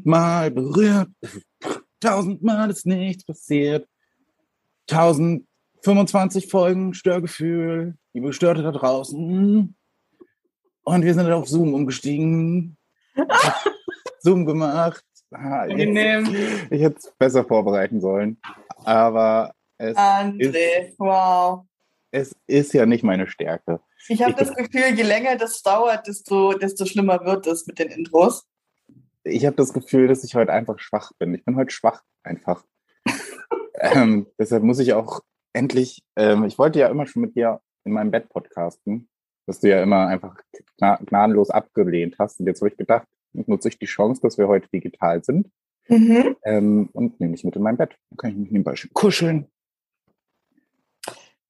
tausendmal berührt, tausendmal ist nichts passiert, 1025 Folgen Störgefühl, die Gestörte da draußen. Und wir sind auf Zoom umgestiegen. Zoom gemacht. Ah, jetzt, ich hätte es besser vorbereiten sollen. Aber es André, ist, wow. es ist ja nicht meine Stärke. Ich habe das Gefühl, je länger das dauert, desto, desto schlimmer wird es mit den Intros. Ich habe das Gefühl, dass ich heute einfach schwach bin. Ich bin heute schwach einfach. ähm, deshalb muss ich auch endlich, ähm, ich wollte ja immer schon mit dir in meinem Bett podcasten, dass du ja immer einfach gna gnadenlos abgelehnt hast. Und jetzt habe ich gedacht, nutze ich die Chance, dass wir heute digital sind Mhm. ähm, und nehme dich mit in mein Bett. Dann kann ich mich nebenbei schön kuscheln.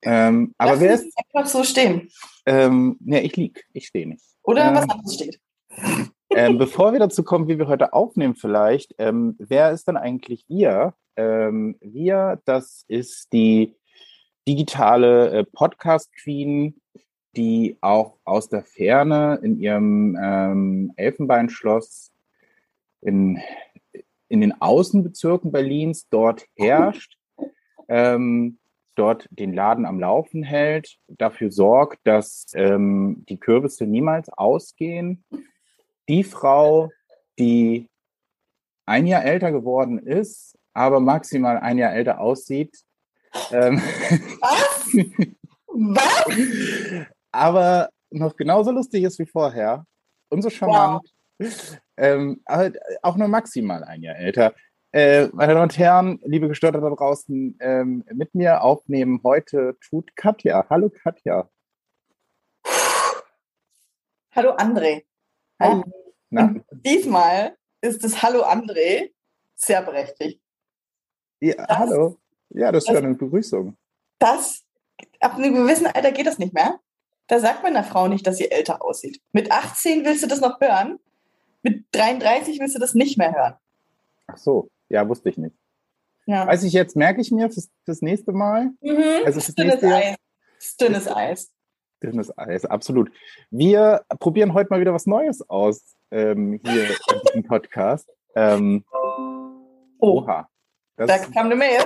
Ähm, aber Lass wer ist, einfach so stehen. ähm, ne, ich lieg, ich stehe nicht. Oder Ähm, was anderes steht. Ähm, bevor wir dazu kommen, wie wir heute aufnehmen, vielleicht, ähm, wer ist denn eigentlich wir? Ähm, wir, das ist die digitale äh, Podcast-Queen, die auch aus der Ferne in ihrem ähm, Elfenbeinschloss in, in den Außenbezirken Berlins dort herrscht, ähm, dort den Laden am Laufen hält, dafür sorgt, dass ähm, die Kürbisse niemals ausgehen die Frau, die ein Jahr älter geworden ist, aber maximal ein Jahr älter aussieht, ähm, Was? Was? aber noch genauso lustig ist wie vorher und so charmant, ähm, aber auch nur maximal ein Jahr älter. Äh, meine Damen und Herren, liebe Gestörte da draußen, ähm, mit mir aufnehmen heute tut Katja. Hallo Katja. Hallo André. Na, Und diesmal ist das Hallo André sehr berechtigt. ja, das- hallo. Ja, das ist ja eine Begrüßung. Das, ab einem gewissen Alter geht das nicht mehr. Da sagt man einer Frau nicht, dass sie älter aussieht. Mit 18 willst du das noch hören. Mit 33 willst du das nicht mehr hören. Ach so, ja, wusste ich nicht. Ja. Weiß ich jetzt, merke ich mir fürs, fürs nächste Mal. Mhm. Also das ist dünnes nächste- Eis. Dünnes Eis. Dünnes Eis, absolut. Wir probieren heute mal wieder was Neues aus ähm, hier in diesem Podcast. Ähm, Oh, oha. da Das ist kam eine Mail.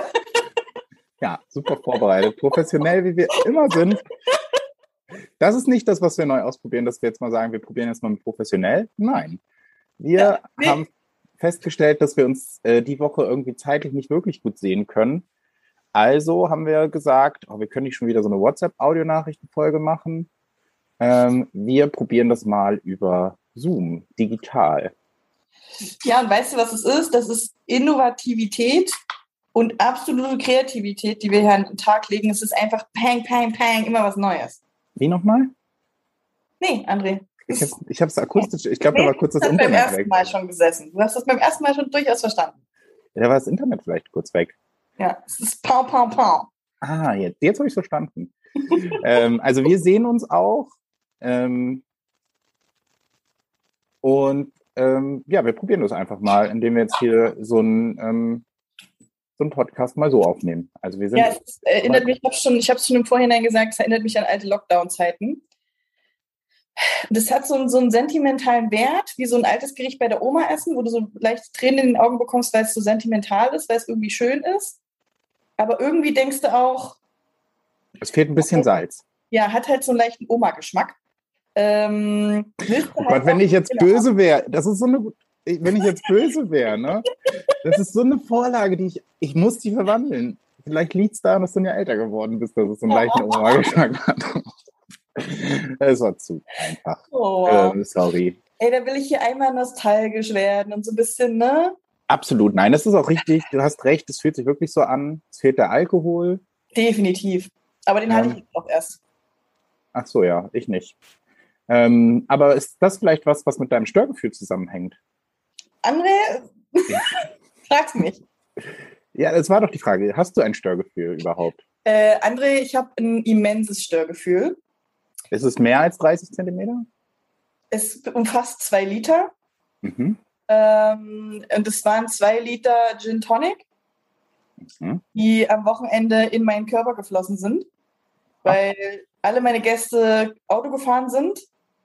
ja super vorbereitet, professionell wie wir immer sind. Das ist nicht das, was wir neu ausprobieren, dass wir jetzt mal sagen, wir probieren jetzt mal mit professionell. Nein. Wir Ja, nee. haben festgestellt, dass wir uns äh, die Woche irgendwie zeitlich nicht wirklich gut sehen können. Also haben wir gesagt, oh, wir können nicht schon wieder so eine WhatsApp-Audionachrichtenfolge machen. Ähm, wir probieren das mal über Zoom, digital. Ja, und weißt du, was es ist? Das ist Innovativität und absolute Kreativität, die wir hier an den Tag legen. Es ist einfach Pang, Pang, Pang, immer was Neues. Wie nochmal? Nee, André. Ich habe hab's akustisch, ich glaube, da Nee, war kurz das das hat beim Internet ersten weg. Mal schon gesessen. Du hast das beim ersten Mal schon durchaus verstanden. Da war das Internet vielleicht kurz weg. Ja, es ist Pau, Pau, Pau. Ah, jetzt, jetzt habe ich verstanden. ähm, also wir sehen uns auch. Ähm, und ähm, ja, wir probieren das einfach mal, indem wir jetzt hier so ein ähm, so einen Podcast mal so aufnehmen. Also wir sind Ja, es erinnert mich, ich habe schon, ich habe es schon im Vorhinein gesagt, es erinnert mich an alte Lockdown-Zeiten. Das hat so einen, so einen sentimentalen Wert, wie so ein altes Gericht bei der Oma essen, wo du so leicht Tränen in den Augen bekommst, weil es so sentimental ist, weil es irgendwie schön ist. Aber irgendwie denkst du auch, es fehlt ein bisschen Salz. ja, hat halt so einen leichten Oma-Geschmack. Ähm, Oh halt Gott, wenn ich jetzt böse wäre, das ist so eine, wenn ich jetzt böse wäre, ne? Das ist so eine Vorlage, die ich, ich muss die verwandeln. Vielleicht liegt es daran, dass du ja älter geworden bist, dass es so einen leichten Oma-Geschmack hat. Es war zu einfach. Oh. Ähm, sorry. Ey, da will ich hier einmal nostalgisch werden und so ein bisschen, ne? Absolut, nein, das ist auch richtig. Du hast recht, es fühlt sich wirklich so an. Es fehlt der Alkohol. Definitiv. Aber den Ja. hatte ich jetzt auch erst. Ach so, ja, ich nicht. Ähm, aber ist das vielleicht was, was mit deinem Störgefühl zusammenhängt? André, frag's mich. Ja, das war doch die Frage. Hast du ein Störgefühl überhaupt? Äh, André, ich habe ein immenses Störgefühl. Ist es mehr als 30 Zentimeter? Es umfasst zwei Liter. Mhm. Ähm, und es waren zwei Liter Gin Tonic, Mhm. die am Wochenende in meinen Körper geflossen sind, weil alle meine Gäste Auto gefahren sind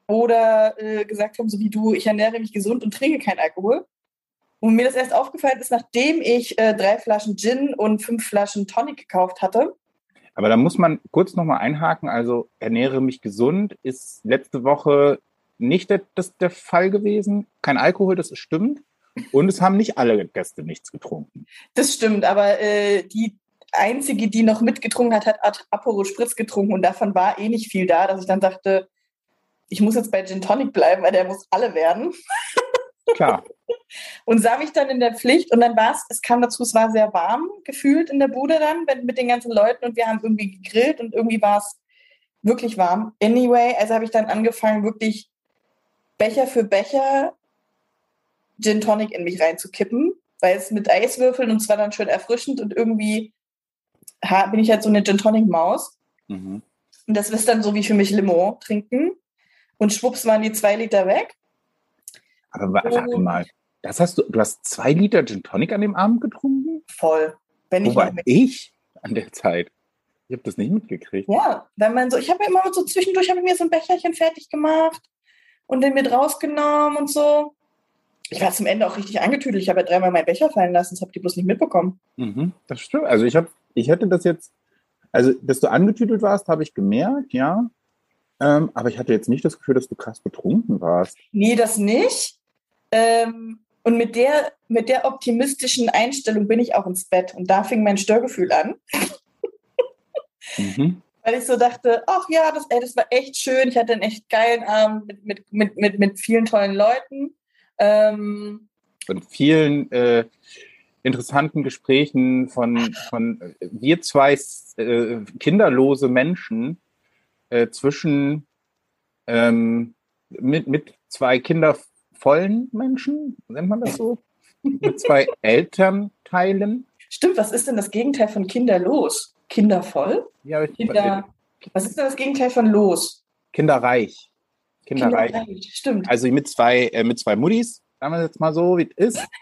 oder äh, gesagt haben, so wie du, ich ernähre mich gesund und trinke keinen Alkohol. Und mir das erst aufgefallen ist, nachdem ich äh, drei Flaschen Gin und fünf Flaschen Tonic gekauft hatte. Aber da muss man kurz nochmal einhaken. Also ernähre mich gesund ist letzte Woche nicht der, das der Fall gewesen. Kein Alkohol, das stimmt. Und es haben nicht alle Gäste nichts getrunken. Das stimmt, aber äh, die einzige, die noch mitgetrunken hat, hat Aperol Spritz getrunken und davon war eh nicht viel da, dass ich dann dachte, ich muss jetzt bei Gin Tonic bleiben, weil der muss alle werden. Klar. und sah mich dann in der Pflicht und dann war es, es kam dazu, es war sehr warm gefühlt in der Bude dann mit den ganzen Leuten und wir haben irgendwie gegrillt und irgendwie war es wirklich warm. Anyway, also habe ich dann angefangen, wirklich Becher für Becher Gin Tonic in mich reinzukippen, weil es mit Eiswürfeln und zwar dann schön erfrischend und irgendwie bin ich halt so eine Gin Tonic Maus. Mhm. Und das ist dann so wie für mich Limo trinken. Und schwupps waren die zwei Liter weg. Aber warte mal, das hast du, du hast zwei Liter Gin Tonic an dem Abend getrunken? Voll. Wenn Wo ich war ich an der Zeit? Ich habe das nicht mitgekriegt. Ja, wenn man so, ich habe immer so zwischendurch habe ich mir so ein Becherchen fertig gemacht und den mit rausgenommen und so. Ich war zum Ende auch richtig angetüdelt. Ich habe ja dreimal meinen Becher fallen lassen, das habt ihr bloß nicht mitbekommen. Mhm, das stimmt. Also ich habe, ich hätte das jetzt, also dass du angetüdelt warst, habe ich gemerkt, ja. Ähm, aber ich hatte jetzt nicht das Gefühl, dass du krass betrunken warst. Nee, das nicht. Ähm, und mit der, mit der optimistischen Einstellung bin ich auch ins Bett. Und da fing mein Störgefühl an. mhm. Weil ich so dachte, ach ja, das, ey, das war echt schön. Ich hatte einen echt geilen Abend mit, mit, mit, mit, mit vielen tollen Leuten. Ähm, und vielen äh, interessanten Gesprächen von, von äh, wir zwei äh, kinderlose Menschen äh, zwischen ähm, mit, mit zwei kindervollen Menschen, nennt man das so? mit zwei Elternteilen. Stimmt, was ist denn das Gegenteil von kinderlos? Kindervoll? Ja, ich, Kinder, was ist denn das Gegenteil von los? Kinderreich. Kinderreich. Kinderreich. Stimmt. Also mit zwei, äh, mit zwei Muttis, sagen wir jetzt mal so, wie es ist.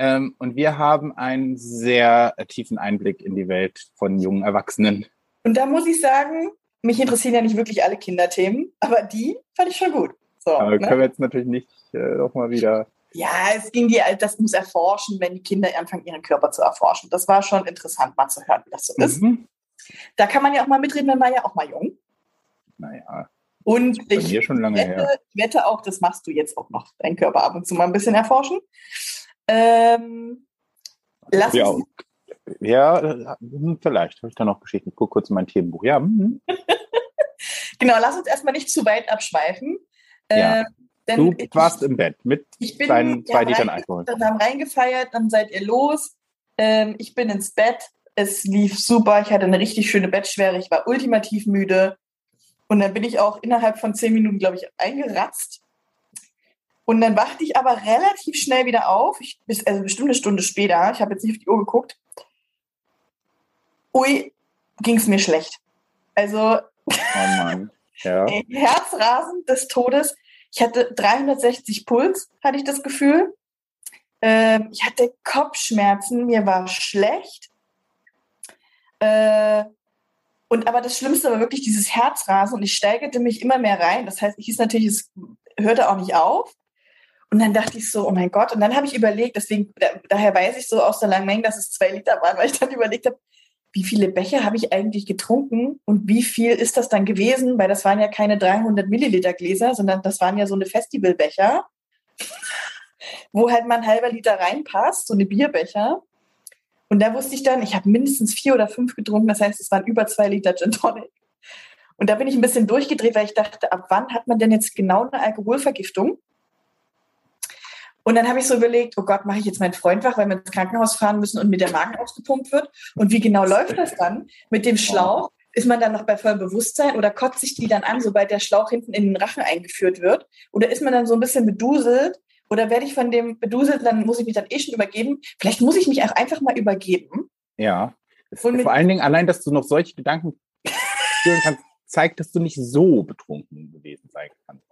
Ähm, und wir haben einen sehr äh, tiefen Einblick in die Welt von jungen Erwachsenen. Und da muss ich sagen, mich interessieren ja nicht wirklich alle Kinderthemen, aber die fand ich schon gut. So, aber ne? können wir jetzt natürlich nicht äh, nochmal wieder ja, es ging die, das muss erforschen, wenn die Kinder anfangen, ihren Körper zu erforschen. Das war schon interessant, mal zu hören, wie das so ist. Mhm. Da kann man ja auch mal mitreden, man war ja auch mal jung. Naja. Und ich wette, wette, auch, das machst du jetzt auch noch, deinen Körper ab und zu mal ein bisschen erforschen. Ähm, lass ja, uns, ja, vielleicht habe ich da noch Geschichten. Ich gucke kurz in mein Themenbuch. Ja. Mhm. genau, lass uns erstmal nicht zu weit abschweifen. Ja. Äh, du warst ich, im Bett mit bin, deinen zwei Litern Alkohol. Dann haben reingefeiert, dann seid ihr los. Ähm, ich bin ins Bett. Es lief super. Ich hatte eine richtig schöne Bettschwere. Ich war ultimativ müde. Und dann bin ich auch innerhalb von zehn Minuten, glaube ich, eingeratzt. Und dann wachte ich aber relativ schnell wieder auf. Ich, also bestimmt eine Stunde später. Ich habe jetzt nicht auf die Uhr geguckt. Ui, ging es mir schlecht. Also, oh Mann. Ja. Herzrasen des Todes. Ich hatte 360 Puls, hatte ich das Gefühl. Ähm, ich hatte Kopfschmerzen, mir war schlecht. Äh, und aber das Schlimmste war wirklich dieses Herzrasen und ich steigerte mich immer mehr rein. Das heißt, ich hieß natürlich, es hörte auch nicht auf. Und dann dachte ich so, oh mein Gott. Und dann habe ich überlegt, deswegen, da, daher weiß ich so aus der langen Menge, dass es zwei Liter waren, weil ich dann überlegt habe, wie viele Becher habe ich eigentlich getrunken und wie viel ist das dann gewesen? Weil das waren ja keine 300 Milliliter Gläser, sondern das waren ja so eine Festivalbecher, wo halt mal ein halber Liter reinpasst, so eine Bierbecher. Und da wusste ich dann, ich habe mindestens vier oder fünf getrunken, das heißt, es waren über zwei Liter Gin Tonic. Und da bin ich ein bisschen durchgedreht, weil ich dachte, ab wann hat man denn jetzt genau eine Alkoholvergiftung? Und dann habe ich so überlegt, oh Gott, mache ich jetzt meinen Freund wach, weil wir ins Krankenhaus fahren müssen und mit der Magen ausgepumpt wird? Und wie genau läuft das dann? Mit dem Schlauch? Ist man dann noch bei vollem Bewusstsein oder kotzt sich die dann an, sobald der Schlauch hinten in den Rachen eingeführt wird? Oder ist man dann so ein bisschen beduselt? Oder werde ich von dem beduselt, dann muss ich mich dann eh schon übergeben? Vielleicht muss ich mich auch einfach mal übergeben. Ja. Vor allen Dingen allein, dass du noch solche Gedanken führen kannst, zeigt, dass du nicht so betrunken gewesen sein kannst.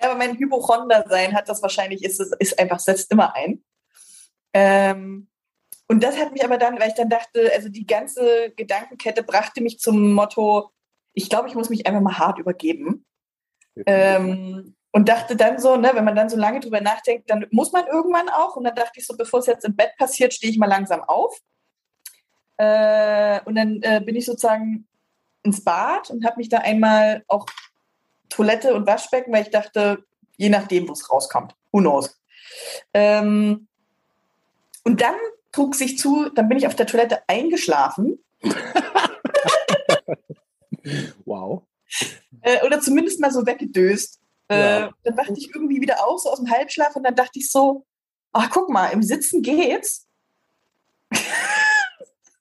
Ja, aber mein Hypochonder-Sein hat das wahrscheinlich, ist, ist einfach, setzt immer ein. Ähm, und das hat mich aber dann, weil ich dann dachte, also die ganze Gedankenkette brachte mich zum Motto, ich glaube, ich muss mich einfach mal hart übergeben. Ähm, Und dachte dann so, ne, wenn man dann so lange drüber nachdenkt, dann muss man irgendwann auch. Und dann dachte ich so, bevor es jetzt im Bett passiert, stehe ich mal langsam auf. Äh, und dann äh, bin ich sozusagen ins Bad und habe mich da einmal auch Toilette und Waschbecken, weil ich dachte, je nachdem, wo es rauskommt. Who knows? Ähm, und dann trug sich zu, dann bin ich auf der Toilette eingeschlafen. wow. Äh, oder zumindest mal so weggedöst. Äh, ja. Dann wachte ich irgendwie wieder auf, so aus dem Halbschlaf, und dann dachte ich so, ach guck mal, im Sitzen geht's.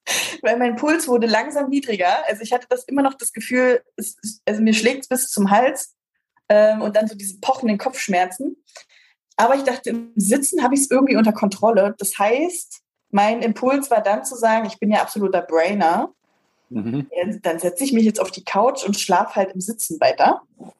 Weil mein Puls wurde langsam niedriger. Also ich hatte das immer noch das Gefühl, es, also mir schlägt es bis zum Hals ähm, und dann so diese pochenden Kopfschmerzen. Aber ich dachte, im Sitzen habe ich es irgendwie unter Kontrolle. Das heißt, mein Impuls war dann zu sagen, ich bin ja absoluter Brainer. Mhm. Dann setze ich mich jetzt auf die Couch und schlafe halt im Sitzen weiter. Oh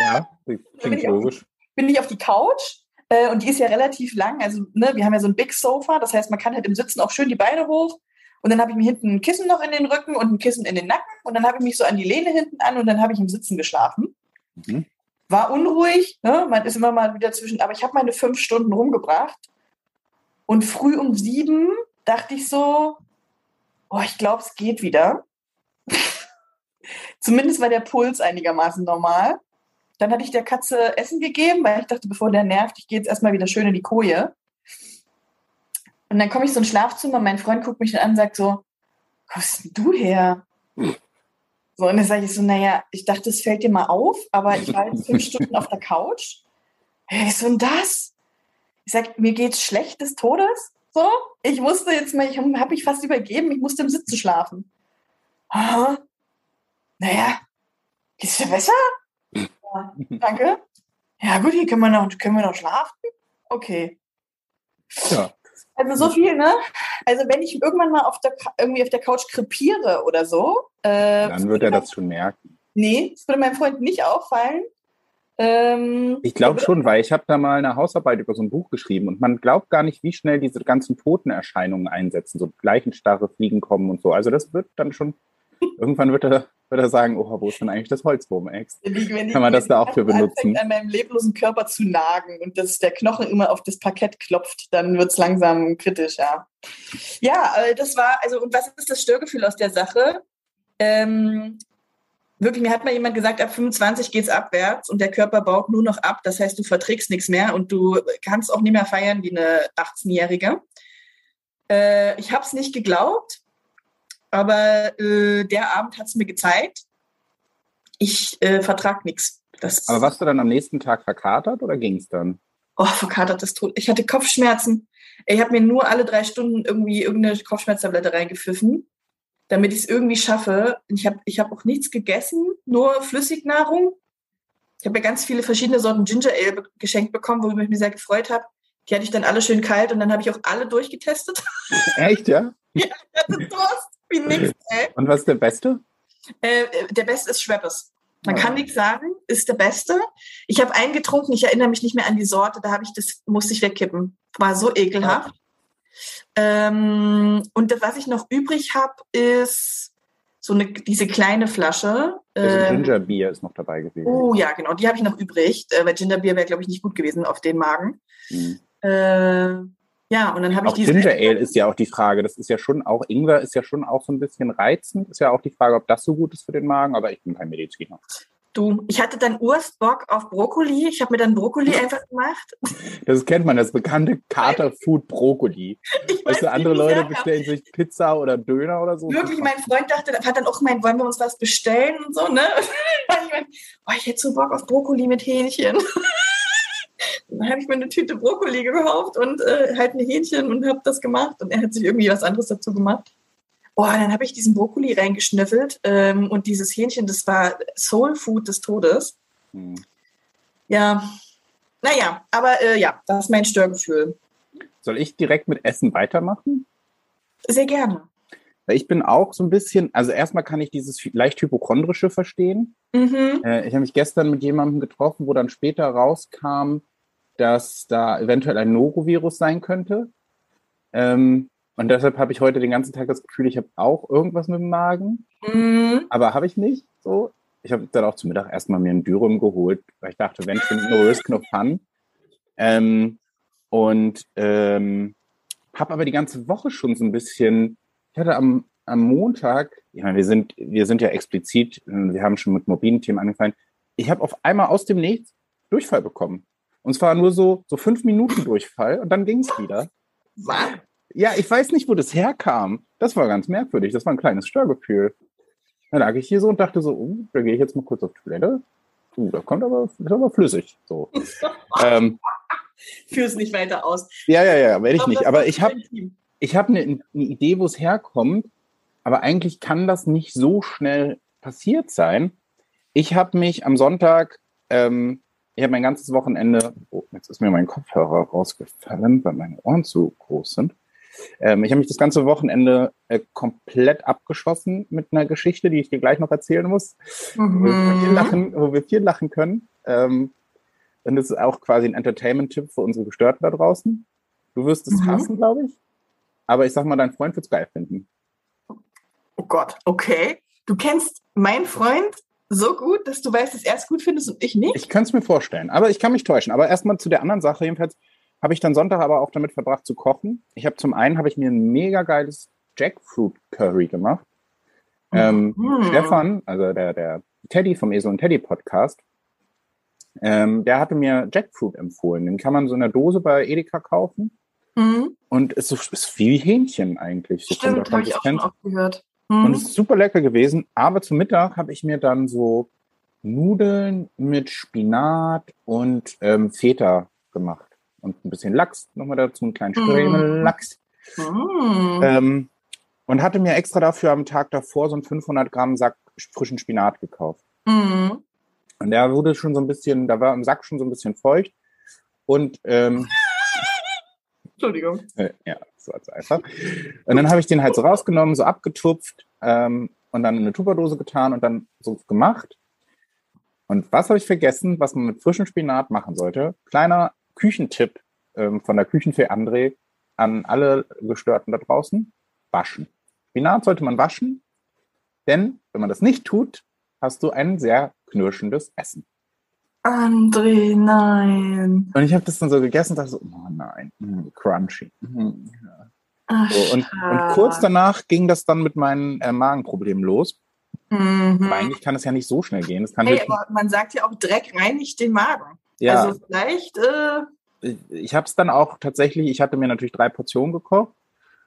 ja, klingt logisch. bin ich auf die Couch äh, und die ist ja relativ lang. Also, ne, wir haben ja so ein Big Sofa, das heißt, man kann halt im Sitzen auch schön die Beine hoch. Und dann habe ich mir hinten ein Kissen noch in den Rücken und ein Kissen in den Nacken. Und dann habe ich mich so an die Lehne hinten an und dann habe ich im Sitzen geschlafen. Mhm. War unruhig, ne? man ist immer mal wieder zwischen, aber ich habe meine fünf Stunden rumgebracht. Und früh um sieben dachte ich so, oh, ich glaube, es geht wieder. Zumindest war der Puls einigermaßen normal. Dann hatte ich der Katze Essen gegeben, weil ich dachte, bevor der nervt, ich gehe jetzt erstmal wieder schön in die Koje. Und dann komme ich so ins Schlafzimmer, mein Freund guckt mich an und sagt so, denn du her? So, und dann sage ich so, naja, ich dachte, es fällt dir mal auf, aber ich war jetzt fünf Stunden auf der Couch. Hey, was ist denn das? Ich sage, mir geht's schlecht des Todes. So, ich musste jetzt mal, ich habe mich fast übergeben, ich musste im Sitzen schlafen. Aha. Naja, geht's dir besser? Ja, danke. Ja, gut, hier können wir noch, können wir noch schlafen. Okay. Ja. Also so viel, ne? Also wenn ich irgendwann mal auf der, irgendwie auf der Couch krepiere oder so. Äh, Dann wird er das schon merken. Nee, das würde meinem Freund nicht auffallen. Ähm, ich glaube schon, weil ich habe da mal eine Hausarbeit über so ein Buch geschrieben und man glaubt gar nicht, wie schnell diese ganzen Totenerscheinungen einsetzen, so Leichenstarre, Fliegen kommen und so. Also das wird dann schon, irgendwann wird er, wird er sagen, oh, wo ist denn eigentlich das Holzwurm-Ex? Kann man das da auch für benutzen? an meinem leblosen Körper zu nagen und dass der Knochen immer auf das Parkett klopft, dann wird es langsam kritisch, ja. Ja, äh, das war, also und was ist das Störgefühl aus der Sache? Ähm, wirklich, mir hat mal jemand gesagt, ab 25 geht es abwärts und der Körper baut nur noch ab. Das heißt, du verträgst nichts mehr und du kannst auch nicht mehr feiern wie eine 18-Jährige. Äh, ich habe es nicht geglaubt, aber äh, der Abend hat es mir gezeigt. Ich äh, vertrag nichts. Aber warst du dann am nächsten Tag verkatert oder ging es dann? Oh, verkatert ist tot. Ich hatte Kopfschmerzen. Ich habe mir nur alle drei Stunden irgendwie irgendeine Kopfschmerztablette reingepfiffen damit ich es irgendwie schaffe. Ich habe ich hab auch nichts gegessen, nur Flüssignahrung. Ich habe ja ganz viele verschiedene Sorten Ginger Ale geschenkt bekommen, worüber ich mich sehr gefreut habe. Die hatte ich dann alle schön kalt und dann habe ich auch alle durchgetestet. Echt, ja? ja, ich hatte Durst wie nichts, ey. Und was ist der beste? Äh, der beste ist Schweppes. Man kann nichts sagen, ist der beste. Ich habe einen getrunken, ich erinnere mich nicht mehr an die Sorte, da habe ich das, musste ich wegkippen. War so ekelhaft. Ähm, und was ich noch übrig habe, ist so eine, diese kleine Flasche. Also ähm, Ginger Beer ist noch dabei gewesen. Oh ja, genau, die habe ich noch übrig, äh, weil Ginger Beer wäre, glaube ich, nicht gut gewesen auf den Magen. Mhm. Äh, ja, und dann habe ich diese. Ginger Ale ist ja auch die Frage. Das ist ja schon auch, Ingwer ist ja schon auch so ein bisschen reizend. Ist ja auch die Frage, ob das so gut ist für den Magen, aber ich bin kein Mediziner. Du, ich hatte dann Urst Bock auf Brokkoli. Ich habe mir dann Brokkoli einfach gemacht. Das kennt man, das bekannte Katerfood Brokkoli. weißt du, andere Leute bestellen sich Pizza oder Döner oder so. Wirklich, mein Freund dachte, hat dann auch gemeint, wollen wir uns was bestellen und so, ne? ich mein, oh, ich hätte so Bock auf Brokkoli mit Hähnchen. Dann habe ich mir eine Tüte Brokkoli gekauft und äh, halt ein Hähnchen und habe das gemacht. Und er hat sich irgendwie was anderes dazu gemacht. Boah, dann habe ich diesen Brokkoli reingeschnüffelt ähm, und dieses Hähnchen, das war Soul Food des Todes. Hm. Ja, naja, aber äh, ja, das ist mein Störgefühl. Soll ich direkt mit Essen weitermachen? Sehr gerne. Ich bin auch so ein bisschen, also erstmal kann ich dieses leicht hypochondrische verstehen. Mhm. Äh, ich habe mich gestern mit jemandem getroffen, wo dann später rauskam, dass da eventuell ein Norovirus sein könnte. Ähm, und deshalb habe ich heute den ganzen Tag das Gefühl, ich habe auch irgendwas mit dem Magen. Mhm. Aber habe ich nicht. So. ich habe dann auch zum Mittag erstmal mir ein Dürüm geholt, weil ich dachte, wenn schon no risk, no fun. Ähm, und ähm, habe aber die ganze Woche schon so ein bisschen, ich hatte am, am Montag, ich meine, wir sind, wir sind ja explizit, wir haben schon mit mobilen Themen angefangen, ich habe auf einmal aus dem Nichts Durchfall bekommen. Und zwar nur so, so fünf Minuten Durchfall und dann ging es wieder. Was? Ja, ich weiß nicht, wo das herkam. Das war ganz merkwürdig. Das war ein kleines Störgefühl. Dann lag ich hier so und dachte so, oh, da gehe ich jetzt mal kurz auf die Toilette. Uh, da kommt aber, ist aber flüssig. So. ähm, Führ es nicht weiter aus. ja, ja, ja, werde ich nicht. Aber ich habe ich hab eine, eine Idee, wo es herkommt. Aber eigentlich kann das nicht so schnell passiert sein. Ich habe mich am Sonntag, ähm, ich habe mein ganzes Wochenende, oh, jetzt ist mir mein Kopfhörer rausgefallen, weil meine Ohren zu groß sind. Ähm, ich habe mich das ganze Wochenende äh, komplett abgeschossen mit einer Geschichte, die ich dir gleich noch erzählen muss, wo, wir viel Mhm. lachen, wo wir viel lachen können. Ähm, und das ist auch quasi ein Entertainment-Tipp für unsere Gestörten da draußen. Du wirst es Mhm. hassen, glaube ich. Aber ich sag mal, dein Freund wird es geil finden. Oh Gott, okay. Du kennst meinen Freund so gut, dass du weißt, dass er es gut findest und ich nicht? Ich könnte es mir vorstellen, aber ich kann mich täuschen. Aber erstmal zu der anderen Sache. Jedenfalls habe ich dann Sonntag aber auch damit verbracht zu kochen. Ich habe zum einen habe ich mir ein mega geiles Jackfruit Curry gemacht. Ähm, Mhm. Stefan, also der, der Teddy vom Esel und Teddy Podcast, ähm, der hatte mir Jackfruit empfohlen. Den kann man so in der Dose bei Edeka kaufen. Mhm. Und es ist, ist wie Hähnchen eigentlich. So Stimmt, habe ich auch schon oft gehört. Und Mhm. es ist super lecker gewesen. Aber zum Mittag habe ich mir dann so Nudeln mit Spinat und ähm, Feta gemacht. Und ein bisschen Lachs nochmal dazu, einen kleinen Mhm. Stremel-Lachs. Mhm. Ähm, und hatte mir extra dafür am Tag davor so einen 500 Gramm Sack frischen Spinat gekauft. Mhm. Und der wurde schon so ein bisschen, da war im Sack schon so ein bisschen feucht. Und ähm, Entschuldigung. Äh, ja, so als einfach. Und dann habe ich den halt so rausgenommen, so abgetupft ähm, und dann in eine Tupperdose getan und dann so gemacht. Und was habe ich vergessen, was man mit frischem Spinat machen sollte? Kleiner Küchentipp ähm, von der Küchenfee André an alle Gestörten da draußen. Waschen. Spinat sollte man waschen, denn wenn man das nicht tut, hast du ein sehr knirschendes Essen. André, nein. Und ich habe das dann so gegessen und dachte so, oh nein, mm, crunchy. Mm, ja. Ach, So, und, und kurz danach ging das dann mit meinen äh, Magenproblemen los. Mhm. Aber eigentlich kann es ja nicht so schnell gehen. Es kann Hey, aber man sagt ja auch, Dreck reinigt den Magen. ja, Also vielleicht, äh, ich, ich habe es dann auch tatsächlich, ich hatte mir natürlich drei Portionen gekocht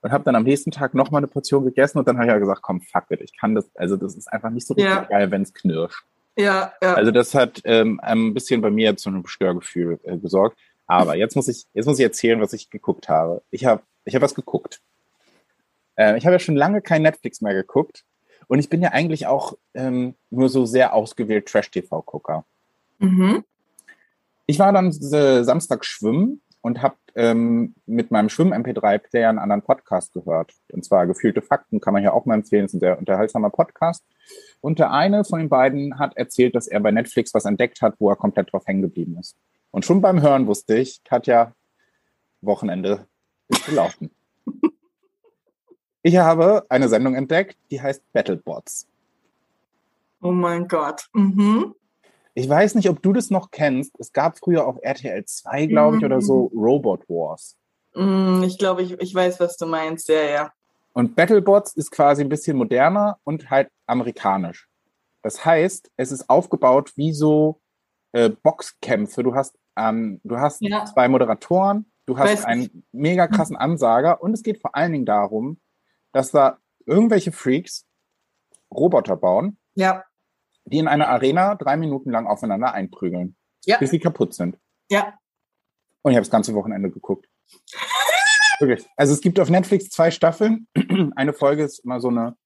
und habe dann am nächsten Tag nochmal eine Portion gegessen und dann habe ich ja gesagt, komm, fuck it, ich kann das, also das ist einfach nicht so richtig Ja. geil, wenn es knirscht. Ja, ja. Also das hat ähm, ein bisschen bei mir zu einem Störgefühl äh, gesorgt. Aber jetzt muss ich, jetzt muss ich erzählen, was ich geguckt habe. Ich habe, ich habe was geguckt. Äh, ich habe ja schon lange kein Netflix mehr geguckt und ich bin ja eigentlich auch ähm, nur so sehr ausgewählt Trash-TV-Gucker. mhm. Ich war dann äh, Samstag schwimmen und habe ähm, mit meinem Schwimm-MP3-Player einen anderen Podcast gehört. Und zwar Gefühlte Fakten, kann man hier auch mal empfehlen, ist ein sehr unterhaltsamer Podcast. Und der eine von den beiden hat erzählt, dass er bei Netflix was entdeckt hat, wo er komplett drauf hängen geblieben ist. Und schon beim Hören wusste ich, Katja, Wochenende ist gelaufen. Ich habe eine Sendung entdeckt, die heißt Battlebots. Oh mein Gott. Mhm. Ich weiß nicht, ob du das noch kennst. Es gab früher auf RTL 2, glaube ich, oder so Robot Wars. Mm, Ich glaube, ich, ich weiß, was du meinst. Ja, ja. Und Battlebots ist quasi ein bisschen moderner und halt amerikanisch. Das heißt, es ist aufgebaut wie so äh, Boxkämpfe. Du hast, ähm, du hast Ja. zwei Moderatoren, du hast Weiß einen mega krassen Ansager und es geht vor allen Dingen darum, dass da irgendwelche Freaks Roboter bauen, Ja, die in einer Arena drei Minuten lang aufeinander einprügeln, Ja. bis sie kaputt sind. ja. Und ich habe das ganze Wochenende geguckt. Wirklich. Also es gibt auf Netflix zwei Staffeln. Eine Folge ist immer so eine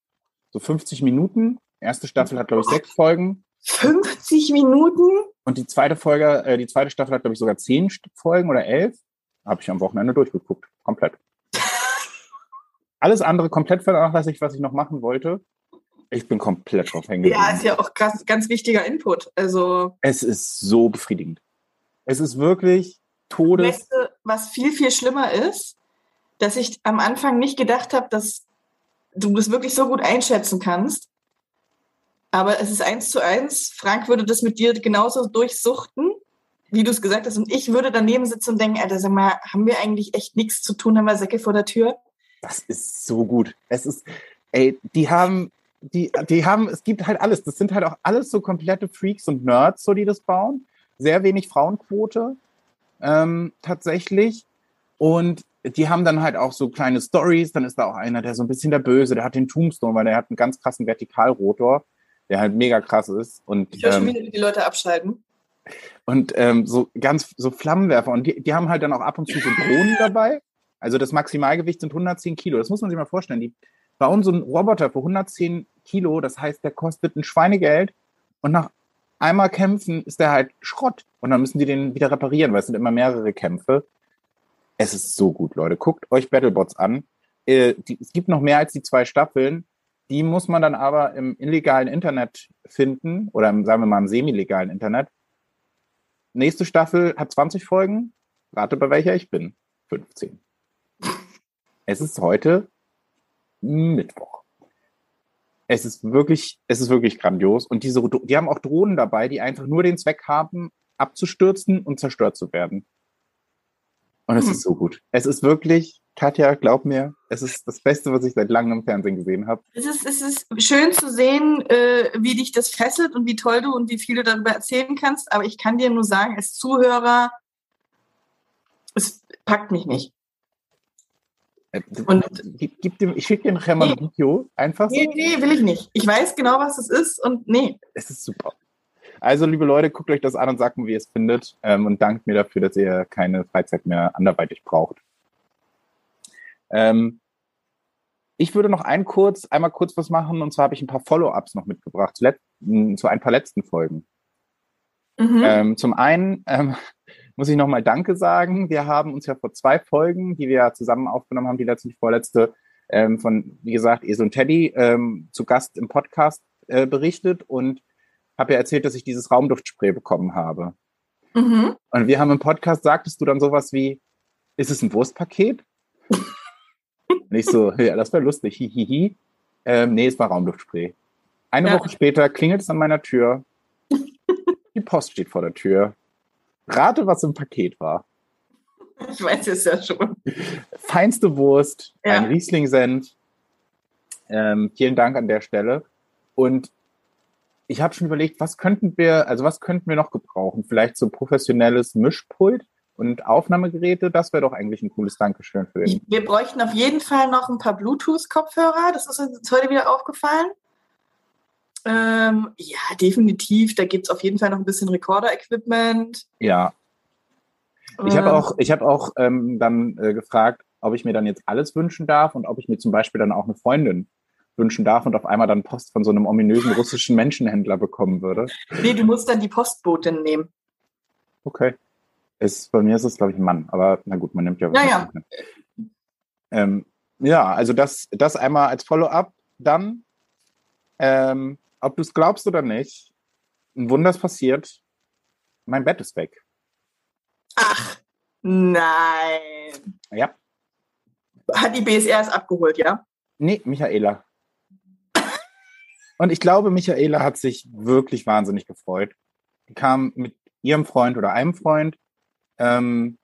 so 50 Minuten. Erste Staffel hat, glaube ich, sechs Folgen. 50 Minuten? Und die zweite Folge, äh, die zweite Staffel hat, glaube ich, sogar zehn Folgen oder elf. Habe ich am Wochenende durchgeguckt. Komplett. Alles andere komplett vernachlässigt, was ich noch machen wollte. Ich bin komplett drauf hängen Ja, geblieben. ist ja auch krass, ganz wichtiger Input. Also, Es ist so befriedigend. Es ist wirklich Todes. weißt du, was viel, viel schlimmer ist, dass ich am Anfang nicht gedacht habe, dass du das wirklich so gut einschätzen kannst. Aber es ist eins zu eins. Frank würde das mit dir genauso durchsuchten, wie du es gesagt hast. Und ich würde daneben sitzen und denken, Alter, sag mal, haben wir eigentlich echt nichts zu tun? Haben wir Säcke vor der Tür? Das ist so gut. Es ist, ey, die haben, die, die haben, es gibt halt alles. Das sind halt auch alles so komplette Freaks und Nerds, so die das bauen. Sehr wenig Frauenquote ähm, tatsächlich. Und die haben dann halt auch so kleine Stories. Dann ist da auch einer, der so ein bisschen der Böse, der hat den Tombstone, weil der hat einen ganz krassen Vertikalrotor, der halt mega krass ist. Und, Ich höre schon wieder, wie die Leute abschalten. und ähm, so ganz so Flammenwerfer. Und die, die haben halt dann auch ab und zu so Drohnen dabei. Also das Maximalgewicht sind 110 Kilo. Das muss man sich mal vorstellen. Die bauen so einen Roboter für 110 Kilo. Das heißt, der kostet ein Schweinegeld. Und nach einmal kämpfen ist der halt Schrott. Und dann müssen die den wieder reparieren, weil es sind immer mehrere Kämpfe. Es ist so gut, Leute. Guckt euch Battlebots an. Äh, die, es gibt noch mehr als die zwei Staffeln. Die muss man dann aber im illegalen Internet finden oder im, sagen wir mal, im semi-legalen Internet. Nächste Staffel hat 20 Folgen. Rate, bei welcher ich bin. 15. Es ist heute Mittwoch. Es ist wirklich, es ist wirklich grandios. Und diese, die haben auch Drohnen dabei, die einfach nur den Zweck haben, abzustürzen und zerstört zu werden. Und es Hm. ist so gut. Es ist wirklich, Katja, glaub mir, es ist das Beste, was ich seit langem im Fernsehen gesehen habe. Es ist, es ist schön zu sehen, äh, wie dich das fesselt und wie toll du und wie viel du darüber erzählen kannst. Aber ich kann dir nur sagen, als Zuhörer, es packt mich nicht. Äh, Und- gib, gib dem, ich schicke dir nachher mal ein Video. Einfach so. Nee, nee, will ich nicht. Ich weiß genau, was es ist und nee. Es ist super. Also, liebe Leute, guckt euch das an und sagt mir, wie ihr es findet. Ähm, und dankt mir dafür, dass ihr keine Freizeit mehr anderweitig braucht. Ähm, ich würde noch ein kurz, einmal kurz was machen. Und zwar habe ich ein paar Follow-ups noch mitgebracht zu, zu ein paar letzten Folgen. Mhm. Ähm, zum einen ähm, muss ich nochmal Danke sagen. Wir haben uns ja vor zwei Folgen, die wir zusammen aufgenommen haben, die letzte, die vorletzte, ähm, von, wie gesagt, Esel und Teddy ähm, zu Gast im Podcast äh, berichtet und habe ja erzählt, dass ich dieses Raumduftspray bekommen habe. Mhm. Und wir haben im Podcast, sagtest du dann sowas wie, ist es ein Wurstpaket? und ich so, ja, das wäre lustig, hihihi. Ähm, nee, es war Raumduftspray. Eine Ja. Woche später klingelt es an meiner Tür. Die Post steht vor der Tür. Rate, was im Paket war. Ich weiß es ja schon. Feinste Wurst, Ja. ein Riesling-Senf. Ähm, vielen Dank an der Stelle. Und ich habe schon überlegt, was könnten wir, also was könnten wir noch gebrauchen? Vielleicht so professionelles Mischpult und Aufnahmegeräte. Das wäre doch eigentlich ein cooles Dankeschön für den. Wir bräuchten auf jeden Fall noch ein paar Bluetooth-Kopfhörer. Das ist uns heute wieder aufgefallen. Ähm, ja, definitiv. Da gibt es auf jeden Fall noch ein bisschen Recorder-Equipment. Ja, ich habe Ähm, auch, ich habe auch ähm, dann äh, gefragt, ob ich mir dann jetzt alles wünschen darf und ob ich mir zum Beispiel dann auch eine Freundin wünschen darf und auf einmal dann Post von so einem ominösen russischen Menschenhändler bekommen würde. Nee, du musst dann die Postbotin nehmen. Okay. Ist, bei mir ist es, glaube ich, ein Mann, aber na gut, man nimmt ja was. Ja, ja. mit. Ähm, ja, also das, das einmal als Follow-up. Dann, ähm, ob du es glaubst oder nicht, ein Wunder ist passiert. Mein Bett ist weg. Ach, nein. Ja. Hat die BSR es abgeholt, ja? Nee, Michaela. Und ich glaube, Michaela hat sich wirklich wahnsinnig gefreut. Die kam mit ihrem Freund oder einem Freund. Ähm,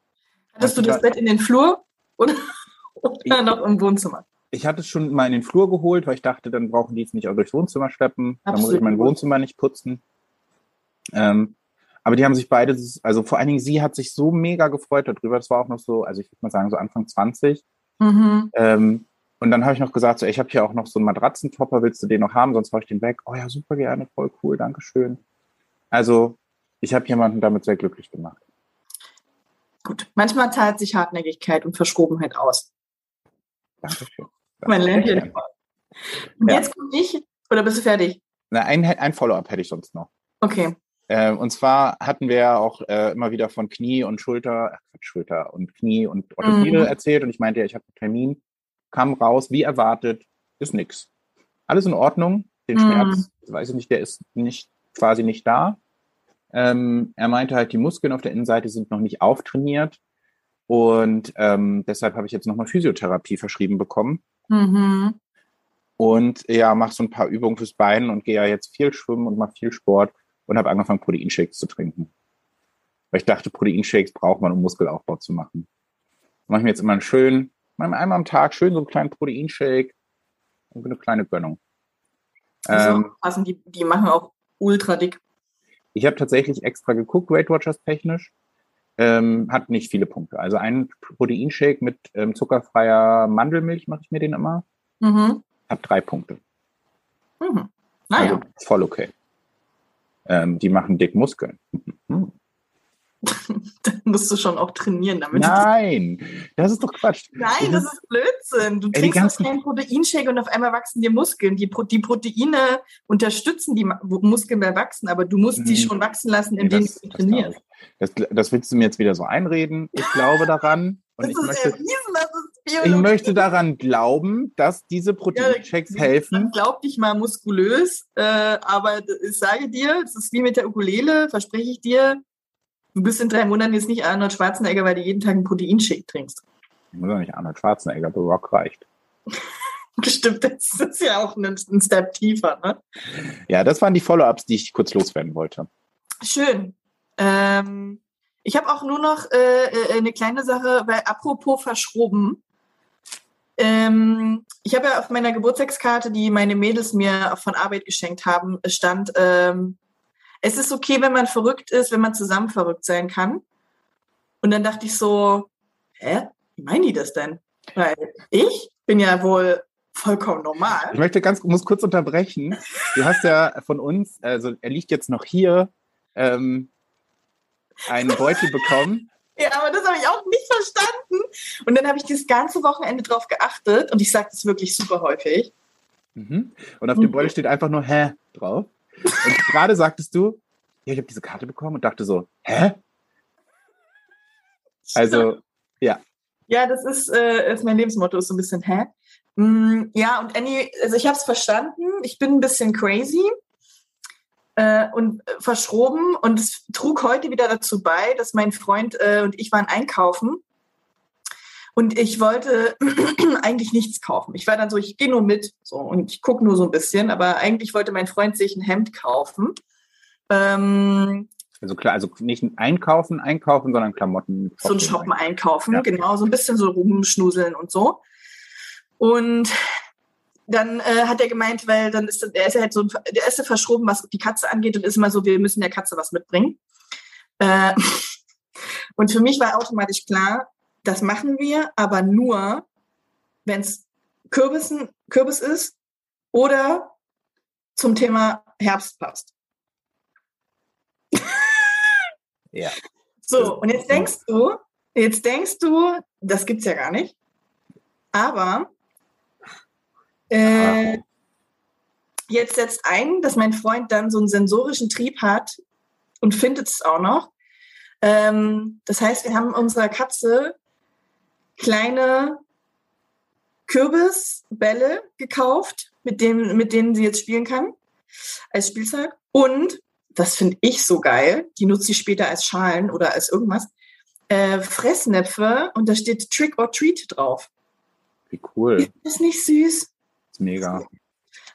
Hattest du das da- Bett in den Flur oder, oder noch im Wohnzimmer? Ich hatte es schon mal in den Flur geholt, weil ich dachte, dann brauchen die es nicht auch durchs Wohnzimmer schleppen. Dann muss ich Absolut. mein Wohnzimmer nicht putzen. Ähm, aber die haben sich beide, also vor allen Dingen sie hat sich so mega gefreut darüber. Das war auch noch so, also ich würde mal sagen, so Anfang 20. Mhm. Ähm, und dann habe ich noch gesagt, so, ich habe hier auch noch so einen Matratzentopper, willst du den noch haben? Sonst hau ich den weg. Oh ja, super gerne, voll cool, Dankeschön. Also, ich habe jemanden damit sehr glücklich gemacht. Gut. Manchmal zahlt sich Hartnäckigkeit und Verschrobenheit aus. Dankeschön. Man lernt ja nicht. Und Ja. jetzt komme ich, oder bist du fertig? Na, ein, ein Follow-up hätte ich sonst noch. Okay. Äh, und zwar hatten wir ja auch äh, immer wieder von Knie und Schulter, ach, Quatsch, Schulter und Knie und Orthopäde Mhm. erzählt und ich meinte ja, ich habe einen Termin, kam raus, wie erwartet, ist nix. Alles in Ordnung, den Mhm. Schmerz, weiß ich nicht, der ist nicht quasi nicht da. Ähm, er meinte halt, die Muskeln auf der Innenseite sind noch nicht auftrainiert und ähm, deshalb habe ich jetzt nochmal Physiotherapie verschrieben bekommen. Mhm. Und ja, mache so ein paar Übungen fürs Bein und gehe ja jetzt viel schwimmen und mache viel Sport und habe angefangen, Proteinshakes zu trinken. Weil ich dachte, Proteinshakes braucht man, um Muskelaufbau zu machen. Mache ich mir jetzt immer einen schönen, einmal am Tag schön so einen kleinen Proteinshake und eine kleine Gönnung. Ähm, also, die, die machen auch ultra dick. Ich habe tatsächlich extra geguckt, Weight Watchers technisch. Ähm, hat nicht viele Punkte. Also einen Proteinshake mit ähm, zuckerfreier Mandelmilch mache ich mir den immer. Mhm. Hab drei Punkte. Mhm. Naja. Also voll okay. Ähm, die machen dick Muskeln. Mhm. Dann musst du schon auch trainieren damit. Nein, das ist doch Quatsch. Nein, das, das ist Blödsinn. Du trinkst ganzen... keinen Proteinshake und auf einmal wachsen dir Muskeln. Die, Pro die Proteine unterstützen die Muskeln beim Wachsen, aber du musst mhm. die schon wachsen lassen, indem das, du trainierst. Das, das, willst du mir jetzt wieder so einreden. Ich glaube daran. Und ich möchte, erwiesen, ich möchte daran glauben, dass diese Proteinchecks ja, helfen. Glaub dich mal muskulös, äh, aber ich sage dir, es ist wie mit der Ukulele, verspreche ich dir, du bist in drei Monaten jetzt nicht Arnold Schwarzenegger, weil du jeden Tag einen Proteinshake trinkst. Ich muss auch nicht Arnold Schwarzenegger, The Rock reicht. Stimmt, das ist ja auch ein, ein Step tiefer, ne? Ja, das waren die Follow-ups, die ich kurz loswerden wollte. Schön. Ähm, ich habe auch nur noch äh, äh, eine kleine Sache, weil apropos verschroben. Ähm, ich habe ja auf meiner Geburtstagskarte, die meine Mädels mir von Arbeit geschenkt haben, stand, ähm, es ist okay, wenn man verrückt ist, wenn man zusammen verrückt sein kann. Und dann dachte ich so, hä? Wie meinen die das denn? Weil ich bin ja wohl vollkommen normal. Ich möchte ganz, muss kurz unterbrechen. Du hast ja von uns, also er liegt jetzt noch hier, ähm, einen Beutel bekommen. Ja, aber das habe ich auch nicht verstanden. Und dann habe ich das ganze Wochenende drauf geachtet und ich sage das wirklich super häufig. Mhm. Und auf dem Beutel steht einfach nur Hä drauf. Und gerade sagtest du, ja, ich habe diese Karte bekommen und dachte so, hä? Also, ja. Ja, das ist, äh, ist mein Lebensmotto, ist so ein bisschen, hä? Mm, ja, und Annie, also ich habe es verstanden. Ich bin ein bisschen crazy äh, und äh, verschroben und es trug heute wieder dazu bei, dass mein Freund äh, und ich waren einkaufen und ich wollte eigentlich nichts kaufen. Ich war dann so, ich gehe nur mit so und ich gucke nur so ein bisschen, aber eigentlich wollte mein Freund sich ein Hemd kaufen. Ähm, also klar, also nicht einkaufen, einkaufen, sondern Klamotten. So ein Shoppen einkaufen, ja. genau, so ein bisschen so rumschnuseln und so. Und dann äh, hat er gemeint, weil dann ist er ist halt so ein, der erste verschroben, was die Katze angeht und ist immer so, wir müssen der Katze was mitbringen. Äh, und für mich war automatisch klar, das machen wir, aber nur, wenn es Kürbissen, Kürbis ist oder zum Thema Herbst passt. ja. So, und jetzt denkst du, jetzt denkst du, das gibt's ja gar nicht. Aber äh, jetzt setzt ein, dass mein Freund dann so einen sensorischen Trieb hat und findet es auch noch. Ähm, das heißt, wir haben unserer Katze kleine Kürbisbälle gekauft, mit, dem, mit denen sie jetzt spielen kann, als Spielzeug. Und, das finde ich so geil, die nutzt sie später als Schalen oder als irgendwas, äh, Fressnäpfe und da steht Trick or Treat drauf. Wie cool. Ist das nicht süß? ist mega.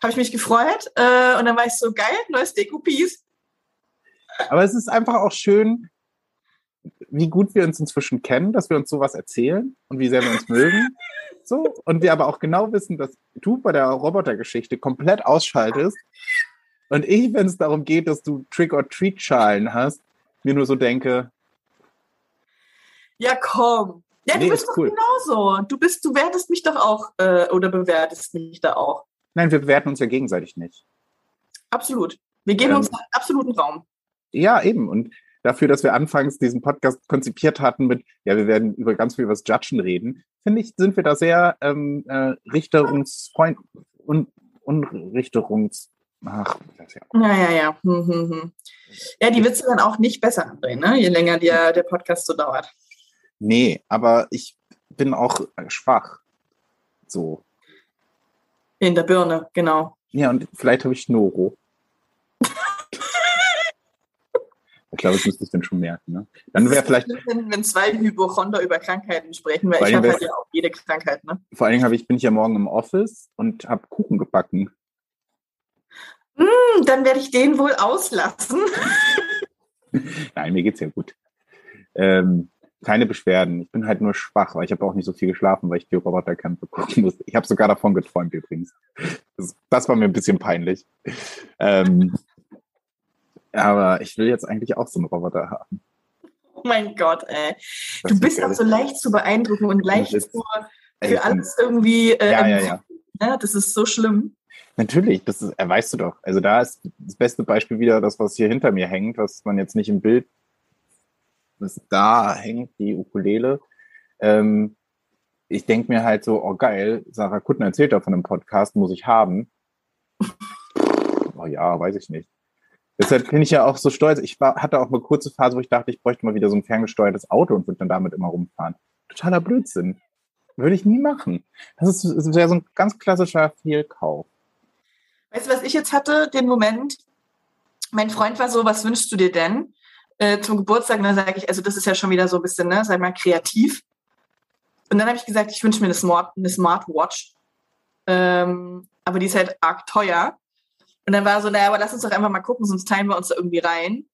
Habe ich mich gefreut äh, und dann war ich so geil, neues Deko-Piece. Aber es ist einfach auch schön, wie gut wir uns inzwischen kennen, dass wir uns sowas erzählen und wie sehr wir uns mögen. So, und wir aber auch genau wissen, dass du bei der Robotergeschichte komplett ausschaltest. Und ich, wenn es darum geht, dass du Trick-or-Treat-Schalen hast, mir nur so denke. Ja, komm. Ja, nee, du bist doch cool. genauso. Du bist, du wertest mich doch auch äh, oder bewertest mich da auch. Nein, wir bewerten uns ja gegenseitig nicht. Absolut. Wir geben ähm, uns absoluten Raum. Ja, eben. Und dafür, dass wir anfangs diesen Podcast konzipiert hatten mit, ja, wir werden über ganz viel über das Judgen reden, finde ich, sind wir da sehr ähm, äh, Richterungsfreund und Unrichterungs. Ach, das ja. Ja, ja, ja. Hm, hm, hm. Ja, die Witze dann auch nicht besser andrehen, ne? je länger der, der Podcast so dauert. Nee, aber ich bin auch schwach. So. In der Birne, genau. Ja, und vielleicht habe ich Noro. Ich glaube, das müsste ich dann schon merken. Ne? Dann wäre vielleicht. Wenn, wenn zwei Hypochonder über Krankheiten sprechen, weil ich habe halt ja auch jede Krankheit. Ne? Vor allen Dingen ich, bin ich ja morgen im Office und habe Kuchen gebacken. Mm, dann werde ich den wohl auslassen. Nein, mir geht's ja gut. Ähm, keine Beschwerden. Ich bin halt nur schwach, weil ich habe auch nicht so viel geschlafen, weil ich die Roboterkämpfe gucken musste. Ich habe sogar davon geträumt übrigens. Das, das, war mir ein bisschen peinlich. Ähm, aber ich will jetzt eigentlich auch so einen Roboter haben. Oh mein Gott, ey. Das du bist auch so leicht zu beeindrucken und leicht ist, für, für alles irgendwie. Äh, ja, ja, ja. ja. Das ist so schlimm. Natürlich, das ist, äh, weißt du doch. Also da ist das beste Beispiel wieder das, was hier hinter mir hängt, was man jetzt nicht im Bild, das da hängt, die Ukulele. Ähm, ich denke mir halt so, oh geil, Sarah Kutten erzählt da von einem Podcast, muss ich haben. oh ja, weiß ich nicht. Deshalb bin ich ja auch so stolz. Ich war, hatte auch eine kurze Phase, wo ich dachte, ich bräuchte mal wieder so ein ferngesteuertes Auto und würde dann damit immer rumfahren. Totaler Blödsinn. Würde ich nie machen. Das ist, das wäre so ein ganz klassischer Fehlkauf. Weißt du, was ich jetzt hatte, den Moment? Mein Freund war so, was wünschst du dir denn äh, zum Geburtstag? Und dann sage ich, also das ist ja schon wieder so ein bisschen, ne, sag mal, kreativ. Und dann habe ich gesagt, ich wünsche mir eine, Smart, eine Smartwatch. Ähm, aber die ist halt arg teuer. Und dann war so, naja, aber lass uns doch einfach mal gucken, sonst teilen wir uns da irgendwie rein.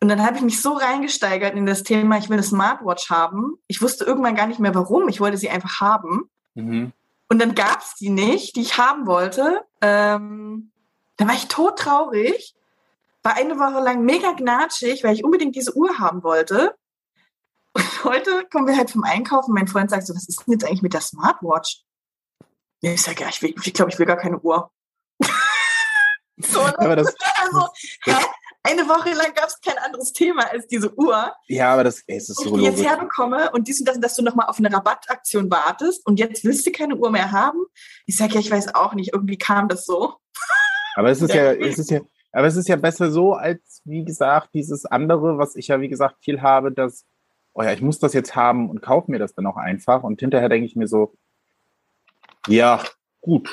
Und dann habe ich mich so reingesteigert in das Thema, ich will eine Smartwatch haben. Ich wusste irgendwann gar nicht mehr warum. Ich wollte sie einfach haben. Mhm. Und dann gab es die nicht, die ich haben wollte. Ähm, dann war ich todtraurig, war eine Woche lang mega gnatschig, weil ich unbedingt diese Uhr haben wollte. Und heute kommen wir halt vom Einkaufen. Mein Freund sagt so, was ist denn jetzt eigentlich mit der Smartwatch? Ich sage, ja, ich, ich glaube, ich will gar keine Uhr. So, aber das, also, das, eine Woche lang gab es kein anderes Thema als diese Uhr. Ja, aber das ey, ist so Und ich jetzt herbekomme und dies und das, dass du nochmal auf eine Rabattaktion wartest und jetzt willst du keine Uhr mehr haben. Ich sage ja, ich weiß auch nicht, irgendwie kam das so. Aber es ist ja, es ist ja, aber es ist ja besser so, als wie gesagt, dieses andere, was ich ja, wie gesagt, viel habe, dass, oh ja, ich muss das jetzt haben und kaufe mir das dann auch einfach. Und hinterher denke ich mir so, ja, gut,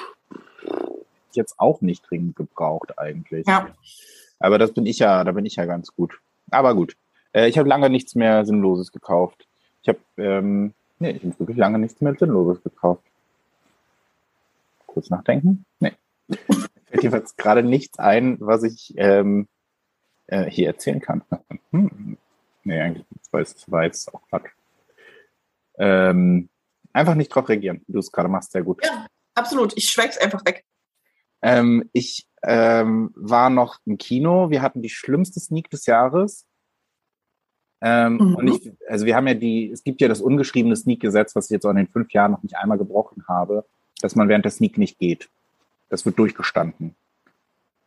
jetzt auch nicht dringend gebraucht eigentlich. Ja. Aber das bin ich ja, da bin ich ja ganz gut. Aber gut. Äh, ich habe lange nichts mehr Sinnloses gekauft. Ich habe, ähm, nee, ich habe wirklich lange nichts mehr Sinnloses gekauft. Kurz nachdenken? Nee. Fällt jedenfalls gerade nichts ein, was ich ähm, äh, hier erzählen kann. hm. Nee, eigentlich war jetzt auch Quatsch. Ähm, einfach nicht drauf reagieren, du es gerade machst, sehr gut. Ja, absolut. Ich schweig's einfach weg. Ähm, ich ähm, war noch im Kino. Wir hatten die schlimmste Sneak des Jahres. Ähm, mhm. Und ich, also wir haben ja die, es gibt ja das ungeschriebene Sneak-Gesetz, was ich jetzt auch in den fünf Jahren noch nicht einmal gebrochen habe, dass man während der Sneak nicht geht. Das wird durchgestanden.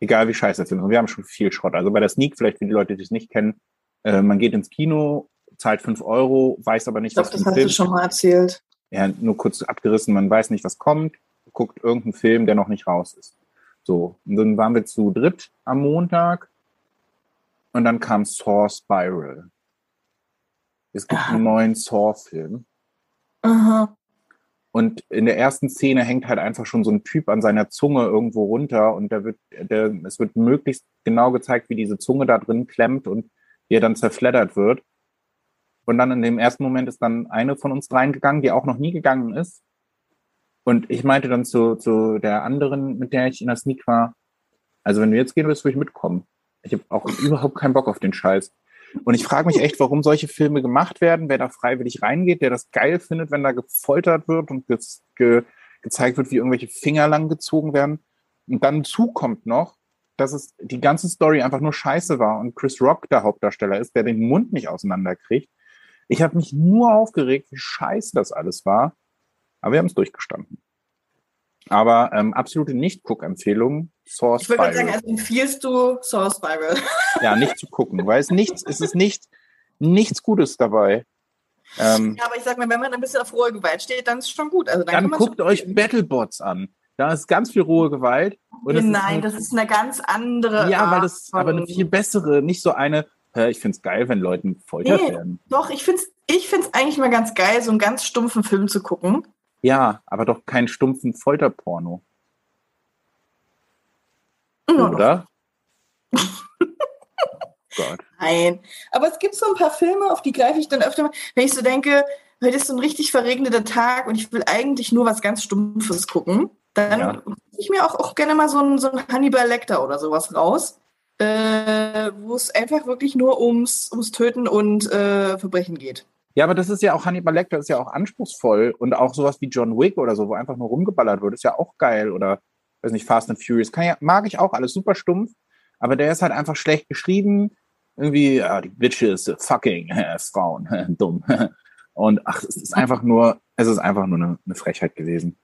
Egal wie scheiße das ist. Und wir haben schon viel Schrott. Also bei der Sneak, vielleicht für die Leute, die es nicht kennen, äh, man geht ins Kino, zahlt fünf Euro, weiß aber nicht, ich glaub, was das hast Film. du schon mal erzählt. Ja, nur kurz abgerissen, man weiß nicht, was kommt, guckt irgendeinen Film, der noch nicht raus ist. So, und dann waren wir zu dritt am Montag und dann kam Saw Spiral. Es gibt Aha. einen neuen Saw-Film. Aha. Und in der ersten Szene hängt halt einfach schon so ein Typ an seiner Zunge irgendwo runter und da wird, der, es wird möglichst genau gezeigt, wie diese Zunge da drin klemmt und wie er dann zerfleddert wird. Und dann in dem ersten Moment ist dann eine von uns reingegangen, die auch noch nie gegangen ist. Und ich meinte dann zu, zu der anderen, mit der ich in der Sneak war, also wenn du jetzt gehen willst, würde ich mitkommen. Ich habe auch überhaupt keinen Bock auf den Scheiß. Und ich frage mich echt, warum solche Filme gemacht werden, wer da freiwillig reingeht, der das geil findet, wenn da gefoltert wird und ge ge gezeigt wird, wie irgendwelche Finger lang gezogen werden. Und dann zukommt noch, dass es die ganze Story einfach nur scheiße war und Chris Rock der Hauptdarsteller ist, der den Mund nicht auseinanderkriegt. Ich habe mich nur aufgeregt, wie scheiße das alles war. Aber wir haben es durchgestanden. Aber ähm, absolute Nicht-Guck-Empfehlung, Source Ich würde sagen, also empfiehlst du Source Spiral. ja, nicht zu gucken, weil es nichts, es ist nicht, nichts Gutes dabei. Ähm, ja, aber ich sag mal, wenn man ein bisschen auf rohe Gewalt steht, dann ist es schon gut. Also dann, dann guckt euch Battlebots an. Da ist ganz viel rohe Gewalt. Und Nein, das ist, halt, das ist eine ganz andere. Ja, Art weil das aber eine viel bessere, nicht so eine, ich finde es geil, wenn Leuten gefoltert nee, werden. Doch, ich finde es ich find's eigentlich mal ganz geil, so einen ganz stumpfen Film zu gucken. Ja, aber doch keinen stumpfen Folterporno. Ja. Oder? Gott. Nein. Aber es gibt so ein paar Filme, auf die greife ich dann öfter mal, wenn ich so denke, heute ist so ein richtig verregneter Tag und ich will eigentlich nur was ganz Stumpfes gucken. Dann ja. ich mir auch, auch gerne mal so ein, so ein Hannibal Lecter oder sowas raus, äh, wo es einfach wirklich nur ums, ums Töten und äh, Verbrechen geht. Ja, aber das ist ja auch, Hannibal Lecter ist ja auch anspruchsvoll und auch sowas wie John Wick oder so, wo einfach nur rumgeballert wird, ist ja auch geil oder, weiß nicht, Fast and Furious, kann ja, mag ich auch, alles super stumpf, aber der ist halt einfach schlecht geschrieben, irgendwie, ja, die Bitches, fucking, äh, Frauen, dumm. Und ach, es ist einfach nur, es ist einfach nur eine, eine Frechheit gewesen.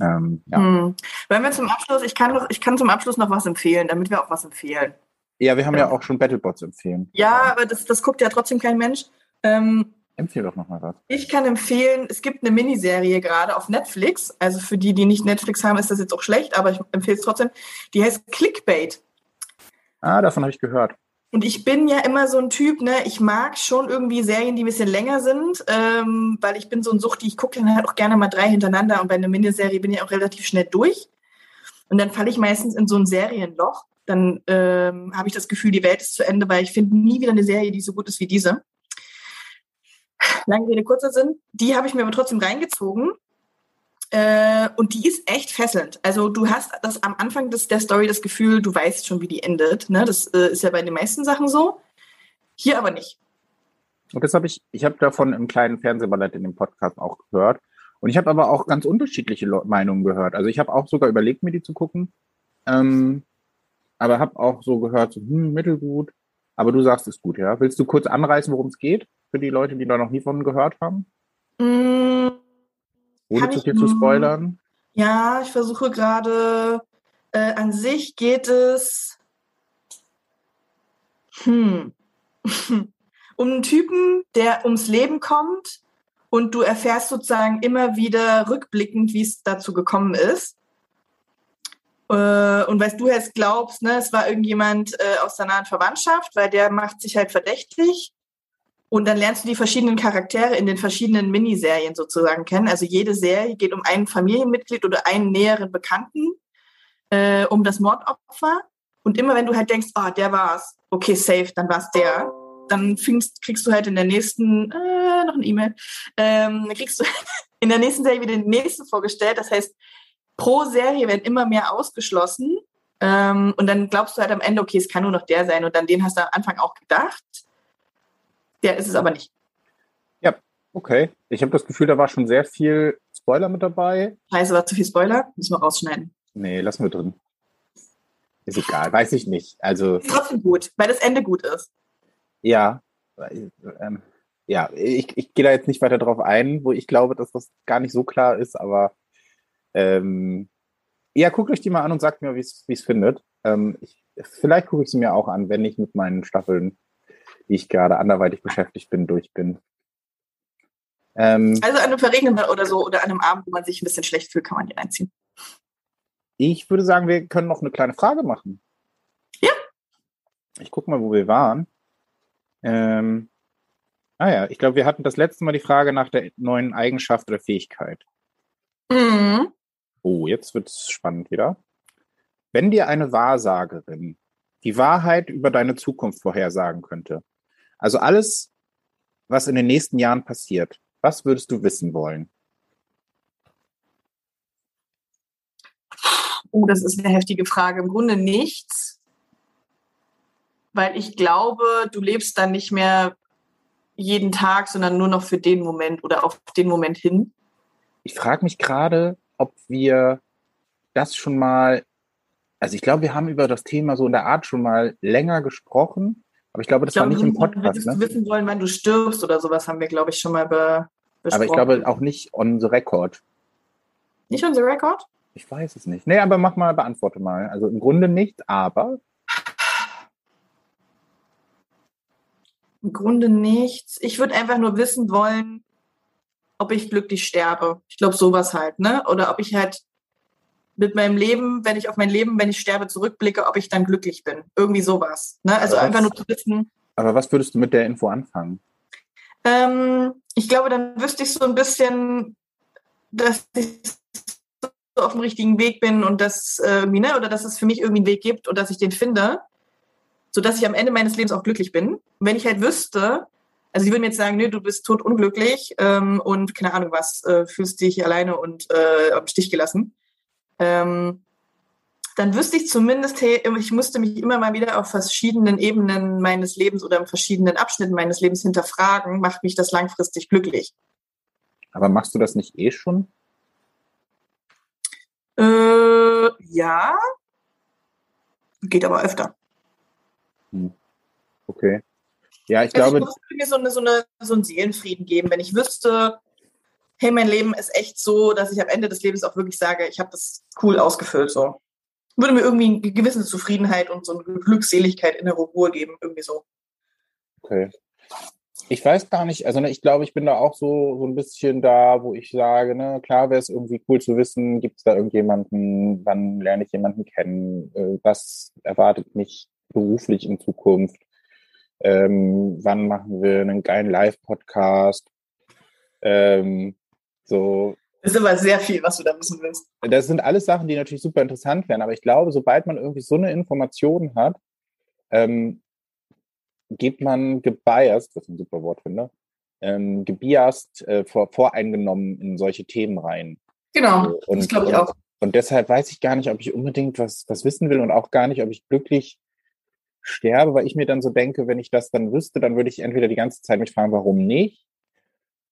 Ähm, ja. Hm. Wenn wir zum Abschluss, ich kann, ich kann zum Abschluss noch was empfehlen, damit wir auch was empfehlen. Ja, wir haben ja, ja auch schon Battlebots empfehlen. Ja, aber das, das guckt ja trotzdem kein Mensch. Ähm, Empfehle doch nochmal was. Ich kann empfehlen, es gibt eine Miniserie gerade auf Netflix. Also für die, die nicht Netflix haben, ist das jetzt auch schlecht, aber ich empfehle es trotzdem. Die heißt Clickbait. Ah, davon habe ich gehört. Und ich bin ja immer so ein Typ, ne, ich mag schon irgendwie Serien, die ein bisschen länger sind, ähm, weil ich bin so ein Sucht, die ich gucke dann halt auch gerne mal drei hintereinander und bei einer Miniserie bin ich auch relativ schnell durch. Und dann falle ich meistens in so ein Serienloch. Dann ähm, habe ich das Gefühl, die Welt ist zu Ende, weil ich finde nie wieder eine Serie, die so gut ist wie diese. Lange Rede, kurzer Sinn. Die habe ich mir aber trotzdem reingezogen äh, und die ist echt fesselnd. Also du hast das am Anfang des, der Story das Gefühl, du weißt schon, wie die endet. Ne? Das äh, ist ja bei den meisten Sachen so. Hier aber nicht. Und das habe ich, ich habe davon im kleinen Fernsehballett in dem Podcast auch gehört. Und ich habe aber auch ganz unterschiedliche Meinungen gehört. Also ich habe auch sogar überlegt, mir die zu gucken. Ähm, aber habe auch so gehört, so, hm, mittelgut. Aber du sagst es gut, ja. Willst du kurz anreißen, worum es geht? Für die Leute, die da noch nie von gehört haben? Mm, ohne zu viel zu spoilern? Ja, ich versuche gerade. Äh, an sich geht es hm, um einen Typen, der ums Leben kommt und du erfährst sozusagen immer wieder rückblickend, wie es dazu gekommen ist. Äh, und weil du jetzt glaubst, ne, es war irgendjemand äh, aus der nahen Verwandtschaft, weil der macht sich halt verdächtig. Und dann lernst du die verschiedenen Charaktere in den verschiedenen Miniserien sozusagen kennen. Also jede Serie geht um ein Familienmitglied oder einen näheren Bekannten, äh, um das Mordopfer. Und immer wenn du halt denkst, oh, der war's, okay, safe, dann war's der, dann fingst, kriegst du halt in der nächsten, äh, noch eine E-Mail, ähm, kriegst du in der nächsten Serie wieder den nächsten vorgestellt. Das heißt, pro Serie werden immer mehr ausgeschlossen. Ähm, und dann glaubst du halt am Ende, okay, es kann nur noch der sein. Und dann den hast du am Anfang auch gedacht. Der ist es aber nicht. Ja, okay. Ich habe das Gefühl, da war schon sehr viel Spoiler mit dabei. Scheiße, war zu viel Spoiler? Müssen wir rausschneiden. Nee, lassen wir drin. Ist egal, weiß ich nicht. Also, ist trotzdem gut, weil das Ende gut ist. Ja, ähm, ja, ich, ich gehe da jetzt nicht weiter drauf ein, wo ich glaube, dass das gar nicht so klar ist, aber ähm, ja, guckt euch die mal an und sagt mir, wie es findet. Ähm, ich, vielleicht gucke ich sie mir auch an, wenn ich mit meinen Staffeln ich gerade anderweitig beschäftigt bin, durch bin. Ähm, also an einem verregneten oder so oder an einem Abend, wo man sich ein bisschen schlecht fühlt, kann man die einziehen. Ich würde sagen, wir können noch eine kleine Frage machen. Ja. Ich gucke mal, wo wir waren. Ähm, ah ja, ich glaube, wir hatten das letzte Mal die Frage nach der neuen Eigenschaft oder Fähigkeit. Mhm. Oh, jetzt wird es spannend wieder. Wenn dir eine Wahrsagerin die Wahrheit über deine Zukunft vorhersagen könnte, also alles, was in den nächsten Jahren passiert, was würdest du wissen wollen? Oh, das ist eine heftige Frage. Im Grunde nichts, weil ich glaube, du lebst dann nicht mehr jeden Tag, sondern nur noch für den Moment oder auf den Moment hin. Ich frage mich gerade, ob wir das schon mal, also ich glaube, wir haben über das Thema so in der Art schon mal länger gesprochen, aber ich glaube, das ich war nicht im Podcast. Würdest ne? wissen wollen, wann du stirbst oder sowas, haben wir, glaube ich, schon mal be besprochen. Aber ich glaube auch nicht on the record. Nicht on the record? Ich weiß es nicht. Nee, aber mach mal, beantworte mal. Also im Grunde nicht, aber. Im Grunde nichts. Ich würde einfach nur wissen wollen, ob ich glücklich sterbe. Ich glaube, sowas halt, ne? Oder ob ich halt mit meinem Leben, wenn ich auf mein Leben, wenn ich sterbe, zurückblicke, ob ich dann glücklich bin. Irgendwie sowas. Ne? Also aber einfach was, nur zu wissen. Aber was würdest du mit der Info anfangen? Ähm, ich glaube, dann wüsste ich so ein bisschen, dass ich so auf dem richtigen Weg bin und dass, äh, ne, oder dass es für mich irgendwie einen Weg gibt und dass ich den finde. sodass ich am Ende meines Lebens auch glücklich bin. Und wenn ich halt wüsste, also sie würden mir jetzt sagen, nö, du bist tot unglücklich ähm, und keine Ahnung was, äh, fühlst dich alleine und äh, am Stich gelassen. Ähm, dann wüsste ich zumindest, hey, ich musste mich immer mal wieder auf verschiedenen Ebenen meines Lebens oder in verschiedenen Abschnitten meines Lebens hinterfragen, macht mich das langfristig glücklich. Aber machst du das nicht eh schon? Äh, ja, geht aber öfter. Hm. Okay. Ja, ich also glaube. Es würde mir so, eine, so, eine, so einen Seelenfrieden geben, wenn ich wüsste, hey, mein Leben ist echt so, dass ich am Ende des Lebens auch wirklich sage, ich habe das cool ausgefüllt. So. Würde mir irgendwie eine gewisse Zufriedenheit und so eine Glückseligkeit, innere Ruhe geben, irgendwie so. Okay. Ich weiß gar nicht, also ne, ich glaube, ich bin da auch so, so ein bisschen da, wo ich sage, ne, klar wäre es irgendwie cool zu wissen, gibt es da irgendjemanden, wann lerne ich jemanden kennen, äh, was erwartet mich beruflich in Zukunft, ähm, wann machen wir einen geilen Live-Podcast, ähm, so. Das ist aber sehr viel, was du da wissen willst. Das sind alles Sachen, die natürlich super interessant wären, aber ich glaube, sobald man irgendwie so eine Information hat, ähm, geht man gebiased, was ich ein super Wort finde, ähm, gebiased, äh, vor, voreingenommen in solche Themen rein. Genau, und, das glaube ich auch. Und deshalb weiß ich gar nicht, ob ich unbedingt was, was wissen will und auch gar nicht, ob ich glücklich sterbe, weil ich mir dann so denke, wenn ich das dann wüsste, dann würde ich entweder die ganze Zeit mich fragen, warum nicht?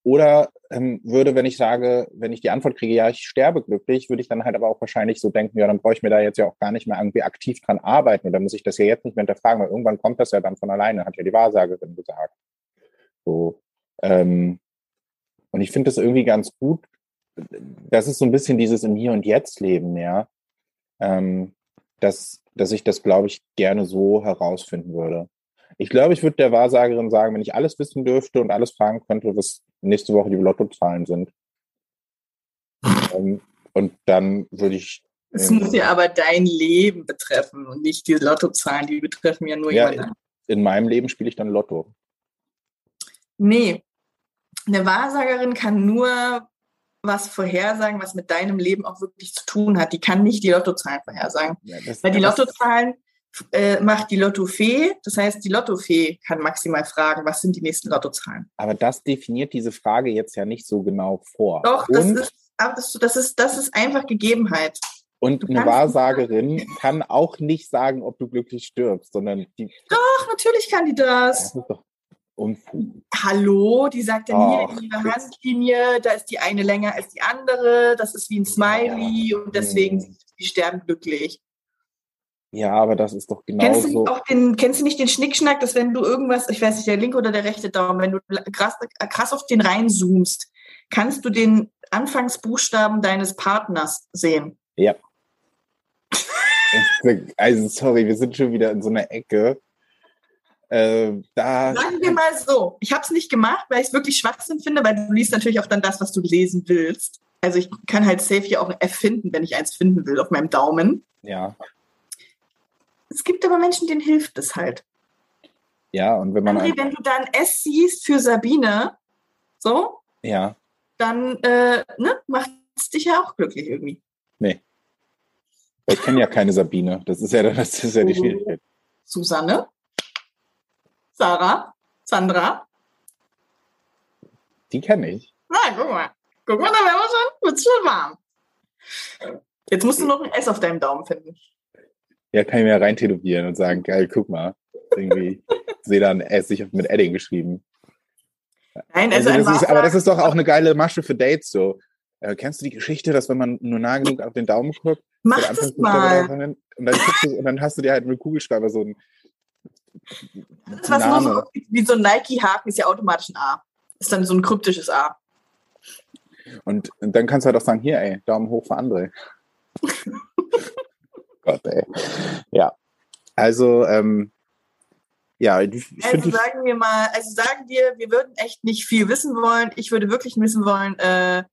Oder ähm, würde, wenn ich sage, wenn ich die Antwort kriege, ja, ich sterbe glücklich, würde ich dann halt aber auch wahrscheinlich so denken, ja, dann brauche ich mir da jetzt ja auch gar nicht mehr irgendwie aktiv dran arbeiten oder muss ich das ja jetzt nicht mehr hinterfragen, weil irgendwann kommt das ja dann von alleine, hat ja die Wahrsagerin gesagt. So. Ähm, und ich finde das irgendwie ganz gut. Das ist so ein bisschen dieses im Hier und Jetzt Leben, ja. Ähm, dass, dass ich das, glaube ich, gerne so herausfinden würde. Ich glaube, ich würde der Wahrsagerin sagen, wenn ich alles wissen dürfte und alles fragen könnte, was nächste Woche die Lottozahlen sind. ähm, und dann würde ich. Es muss ja aber dein Leben betreffen und nicht die Lottozahlen, die betreffen ja nur ja, jemanden. In meinem Leben spiele ich dann Lotto. Nee. Eine Wahrsagerin kann nur was vorhersagen, was mit deinem Leben auch wirklich zu tun hat. Die kann nicht die Lottozahlen vorhersagen. Ja, das, Weil die Lottozahlen äh, macht die Lottofee. Das heißt, die Lottofee kann maximal fragen, was sind die nächsten Lottozahlen. Aber das definiert diese Frage jetzt ja nicht so genau vor. Doch, das ist, das, ist, das ist einfach Gegebenheit. Und eine Wahrsagerin kann auch nicht sagen, ob du glücklich stirbst, sondern die. Doch, natürlich kann die das. Das ist doch Unfug. Hallo, die sagt dann hier in ihrer Handlinie, da ist die eine länger als die andere, das ist wie ein Smiley und deswegen hm. die sterben glücklich. Ja, aber das ist doch genau kennst du auch den, Kennst du nicht den Schnickschnack, dass wenn du irgendwas, ich weiß nicht, der linke oder der rechte Daumen, wenn du krass, krass auf den reinzoomst, kannst du den Anfangsbuchstaben deines Partners sehen? Ja. also sorry, wir sind schon wieder in so einer Ecke. Äh, da Sagen wir mal so, ich habe es nicht gemacht, weil ich es wirklich Schwachsinn finde, weil du liest natürlich auch dann das, was du lesen willst. Also ich kann halt safe hier auch ein F finden, wenn ich eins finden will, auf meinem Daumen. Ja. Es gibt aber Menschen, denen hilft es halt. Ja, und wenn man. André, wenn du dann S siehst für Sabine, so, ja. dann äh, ne, macht es dich ja auch glücklich irgendwie. Nee. Ich kenne ja keine Sabine. Das ist ja, das ist ja die Schwierigkeit. Susanne? Sarah? Sandra? Die kenne ich. Na, guck mal. Guck mal, da wären wir schon, wird's schon warm. Jetzt musst du noch ein S auf deinem Daumen finden. Ja, kann ich mir rein tätowieren und sagen, geil, guck mal. Irgendwie sehe dann S, ich habe mit Edding geschrieben. Nein, also, also das ist, aber das ist doch auch eine geile Masche für Dates so. Äh, kennst du die Geschichte, dass wenn man nur nah genug auf den Daumen guckt, Mach das mal. Und dann, du, und dann hast du dir halt mit Kugelschreiber so ein das was Name. nur so, wie so ein Nike-Haken ist ja automatisch ein A. Ist dann so ein kryptisches A. Und, und dann kannst du halt auch sagen, hier, ey, Daumen hoch für André. Gott, ey. Ja. Also, ähm, ja, ich, also sagen wir mal, also sagen wir, wir würden echt nicht viel wissen wollen. Ich würde wirklich wissen wollen, äh,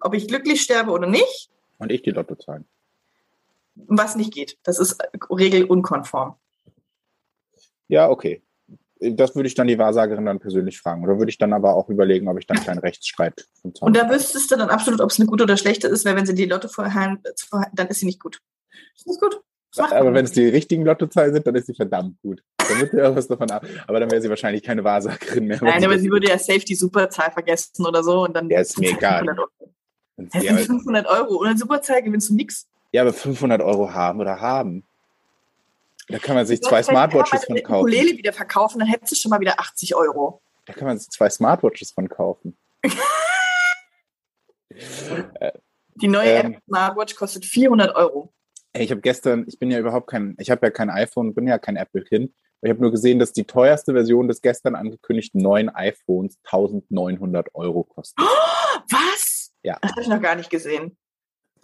ob ich glücklich sterbe oder nicht. Und ich die Lotto zahlen. Was nicht geht. Das ist regelunkonform. Ja, okay. Das würde ich dann die Wahrsagerin dann persönlich fragen. Oder würde ich dann aber auch überlegen, ob ich dann keinen Rechtsstreit Und da wüsstest du dann absolut, ob es eine gute oder schlechte ist, weil wenn sie die Lotto vorher, dann ist sie nicht gut. Ist gut. Aber wenn es die richtigen Lottozahlen sind, dann ist sie verdammt gut. Dann wird sie irgendwas davon ab. Aber dann wäre sie wahrscheinlich keine Wahrsagerin mehr. Nein, aber sie würde ja safe die Superzahl vergessen oder so und dann. Ja, ist mir egal. Das sind 500 Euro. Ohne Superzahl gewinnst du nichts. Ja, aber 500 Euro haben oder haben. Da kann man sich zwei Smartwatches von kaufen. Ukulele wieder verkaufen, dann hättest du schon mal wieder 80 Euro. Da kann man sich zwei Smartwatches von kaufen. Die neue ähm, App Smartwatch kostet 400 Euro. Ich habe gestern, ich bin ja überhaupt kein, ich habe ja kein iPhone, bin ja kein Apple-Kind. Ich habe nur gesehen, dass die teuerste Version des gestern angekündigten neuen iPhones 1900 Euro kostet. Oh, was? Ja. Das habe ich noch gar nicht gesehen.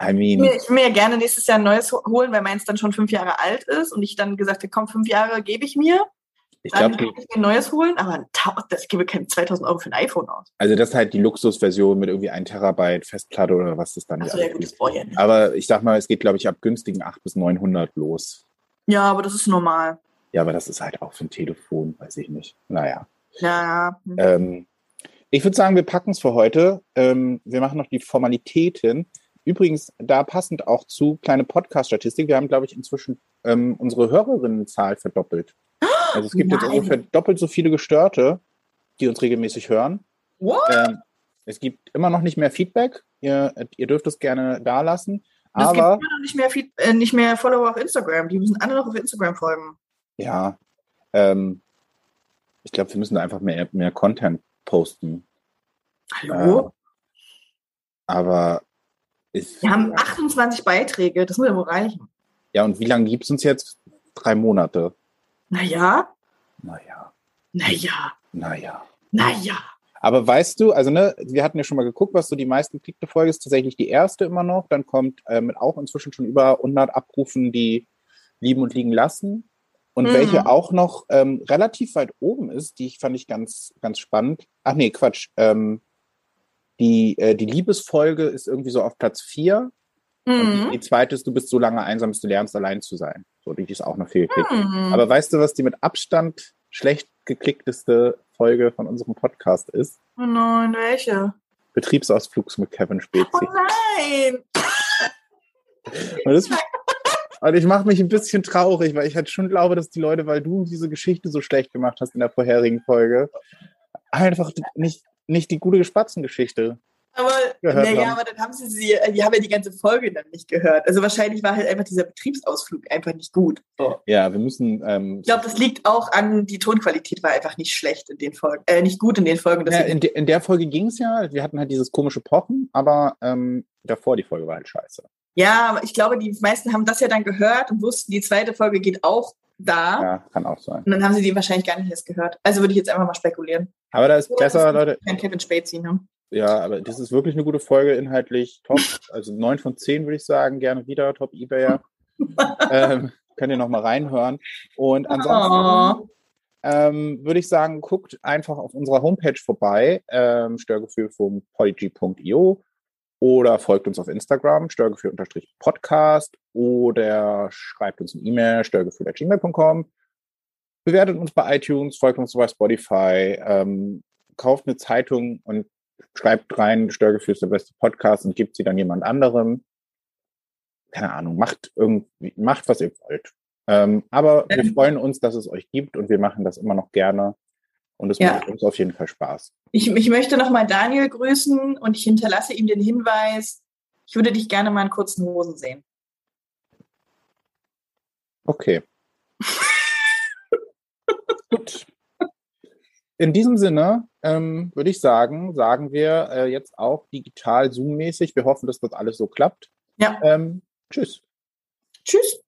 I mean, ich will mir ja gerne nächstes Jahr ein neues holen, weil meins dann schon fünf Jahre alt ist und ich dann gesagt habe, komm, fünf Jahre gebe ich mir. Ich glaube, ich mir ein neues holen, aber das gebe keine 2000 Euro für ein iPhone aus. Also das ist halt die Luxusversion mit irgendwie 1 Terabyte Festplatte oder was das dann ja, gut, das ja nicht. Aber ich sag mal, es geht, glaube ich, ab günstigen 8 bis 900 los. Ja, aber das ist normal. Ja, aber das ist halt auch für ein Telefon, weiß ich nicht. Naja. Ja. Ähm, ich würde sagen, wir packen es für heute. Ähm, wir machen noch die Formalitäten. Übrigens, da passend auch zu kleine Podcast-Statistik. Wir haben, glaube ich, inzwischen ähm, unsere Hörerinnenzahl verdoppelt. Also es gibt Nein. jetzt ungefähr doppelt so viele Gestörte, die uns regelmäßig hören. Ähm, es gibt immer noch nicht mehr Feedback. Ihr, ihr dürft es gerne da lassen. Es gibt immer noch nicht mehr, Feed, äh, nicht mehr Follower auf Instagram. Die müssen alle noch auf Instagram folgen. Ja. Ähm, ich glaube, wir müssen einfach mehr, mehr Content posten. Hallo? Äh, aber ist, wir haben 28 Beiträge, das muss ja wohl reichen. Ja, und wie lange gibt es uns jetzt? Drei Monate. Naja. Naja. Naja. Naja. Naja. Aber weißt du, also ne, wir hatten ja schon mal geguckt, was so die meisten geklickte Folge ist, tatsächlich die erste immer noch. Dann kommt äh, mit auch inzwischen schon über 100 Abrufen die Lieben und Liegen lassen. Und mhm. welche auch noch ähm, relativ weit oben ist, die fand ich ganz, ganz spannend. Ach nee, Quatsch. Ähm, die, äh, die Liebesfolge ist irgendwie so auf Platz 4 Mhm. die, die, zweite ist, du bist so lange einsam, bis du lernst, allein zu sein. So, die ist auch noch viel geklickt. Mhm. Aber weißt du, was die mit Abstand schlecht geklickteste Folge von unserem Podcast ist? Oh nein, welche? Betriebsausflugs mit Kevin Spezi. Oh nein! und, das, und ich mache mich ein bisschen traurig, weil ich halt schon glaube, dass die Leute, weil du diese Geschichte so schlecht gemacht hast in der vorherigen Folge, einfach nicht, nicht die gute Spatzengeschichte aber, naja, aber dann haben sie sie, äh, die haben ja die ganze Folge dann nicht gehört. Also wahrscheinlich war halt einfach dieser Betriebsausflug einfach nicht gut. So. Ja, wir müssen. Ähm, ich glaube, das liegt auch an, die Tonqualität war einfach nicht schlecht in den Folgen, äh, nicht gut in den Folgen. Ja, in, de, in, der Folge ging es ja, wir hatten halt dieses komische Pochen, aber ähm, davor die Folge war halt scheiße. Ja, aber ich glaube, die meisten haben das ja dann gehört und wussten, die zweite Folge geht auch da. Ja, kann auch sein. Und dann haben sie die wahrscheinlich gar nicht erst gehört. Also würde ich jetzt einfach mal spekulieren. Aber da ist so, besser, Leute. Kein Kevin Spacey, ne? Ja, aber das ist wirklich eine gute Folge, inhaltlich top. Also neun von zehn würde ich sagen, gerne wieder, top Ebayer. ähm, könnt ihr nochmal reinhören. Und ansonsten oh. ähm, würde ich sagen, guckt einfach auf unserer Homepage vorbei, ähm, störgefühl.polyg.io oder folgt uns auf Instagram, störgefühl-podcast oder schreibt uns eine E-Mail, störgefühl.gmail.com. Bewertet uns bei iTunes, folgt uns bei Spotify, ähm, kauft eine Zeitung und schreibt rein, Störgefühl ist der beste Podcast und gibt sie dann jemand anderem. Keine Ahnung, macht irgendwie, macht, was ihr wollt. Ähm, aber ähm. wir freuen uns, dass es euch gibt und wir machen das immer noch gerne. Und es ja. macht uns auf jeden Fall Spaß. Ich, ich möchte nochmal Daniel grüßen und ich hinterlasse ihm den Hinweis, ich würde dich gerne mal in kurzen Hosen sehen. Okay. In diesem Sinne ähm, würde ich sagen, sagen wir äh, jetzt auch digital Zoom-mäßig. Wir hoffen, dass das alles so klappt. Ja. Ähm, tschüss. Tschüss.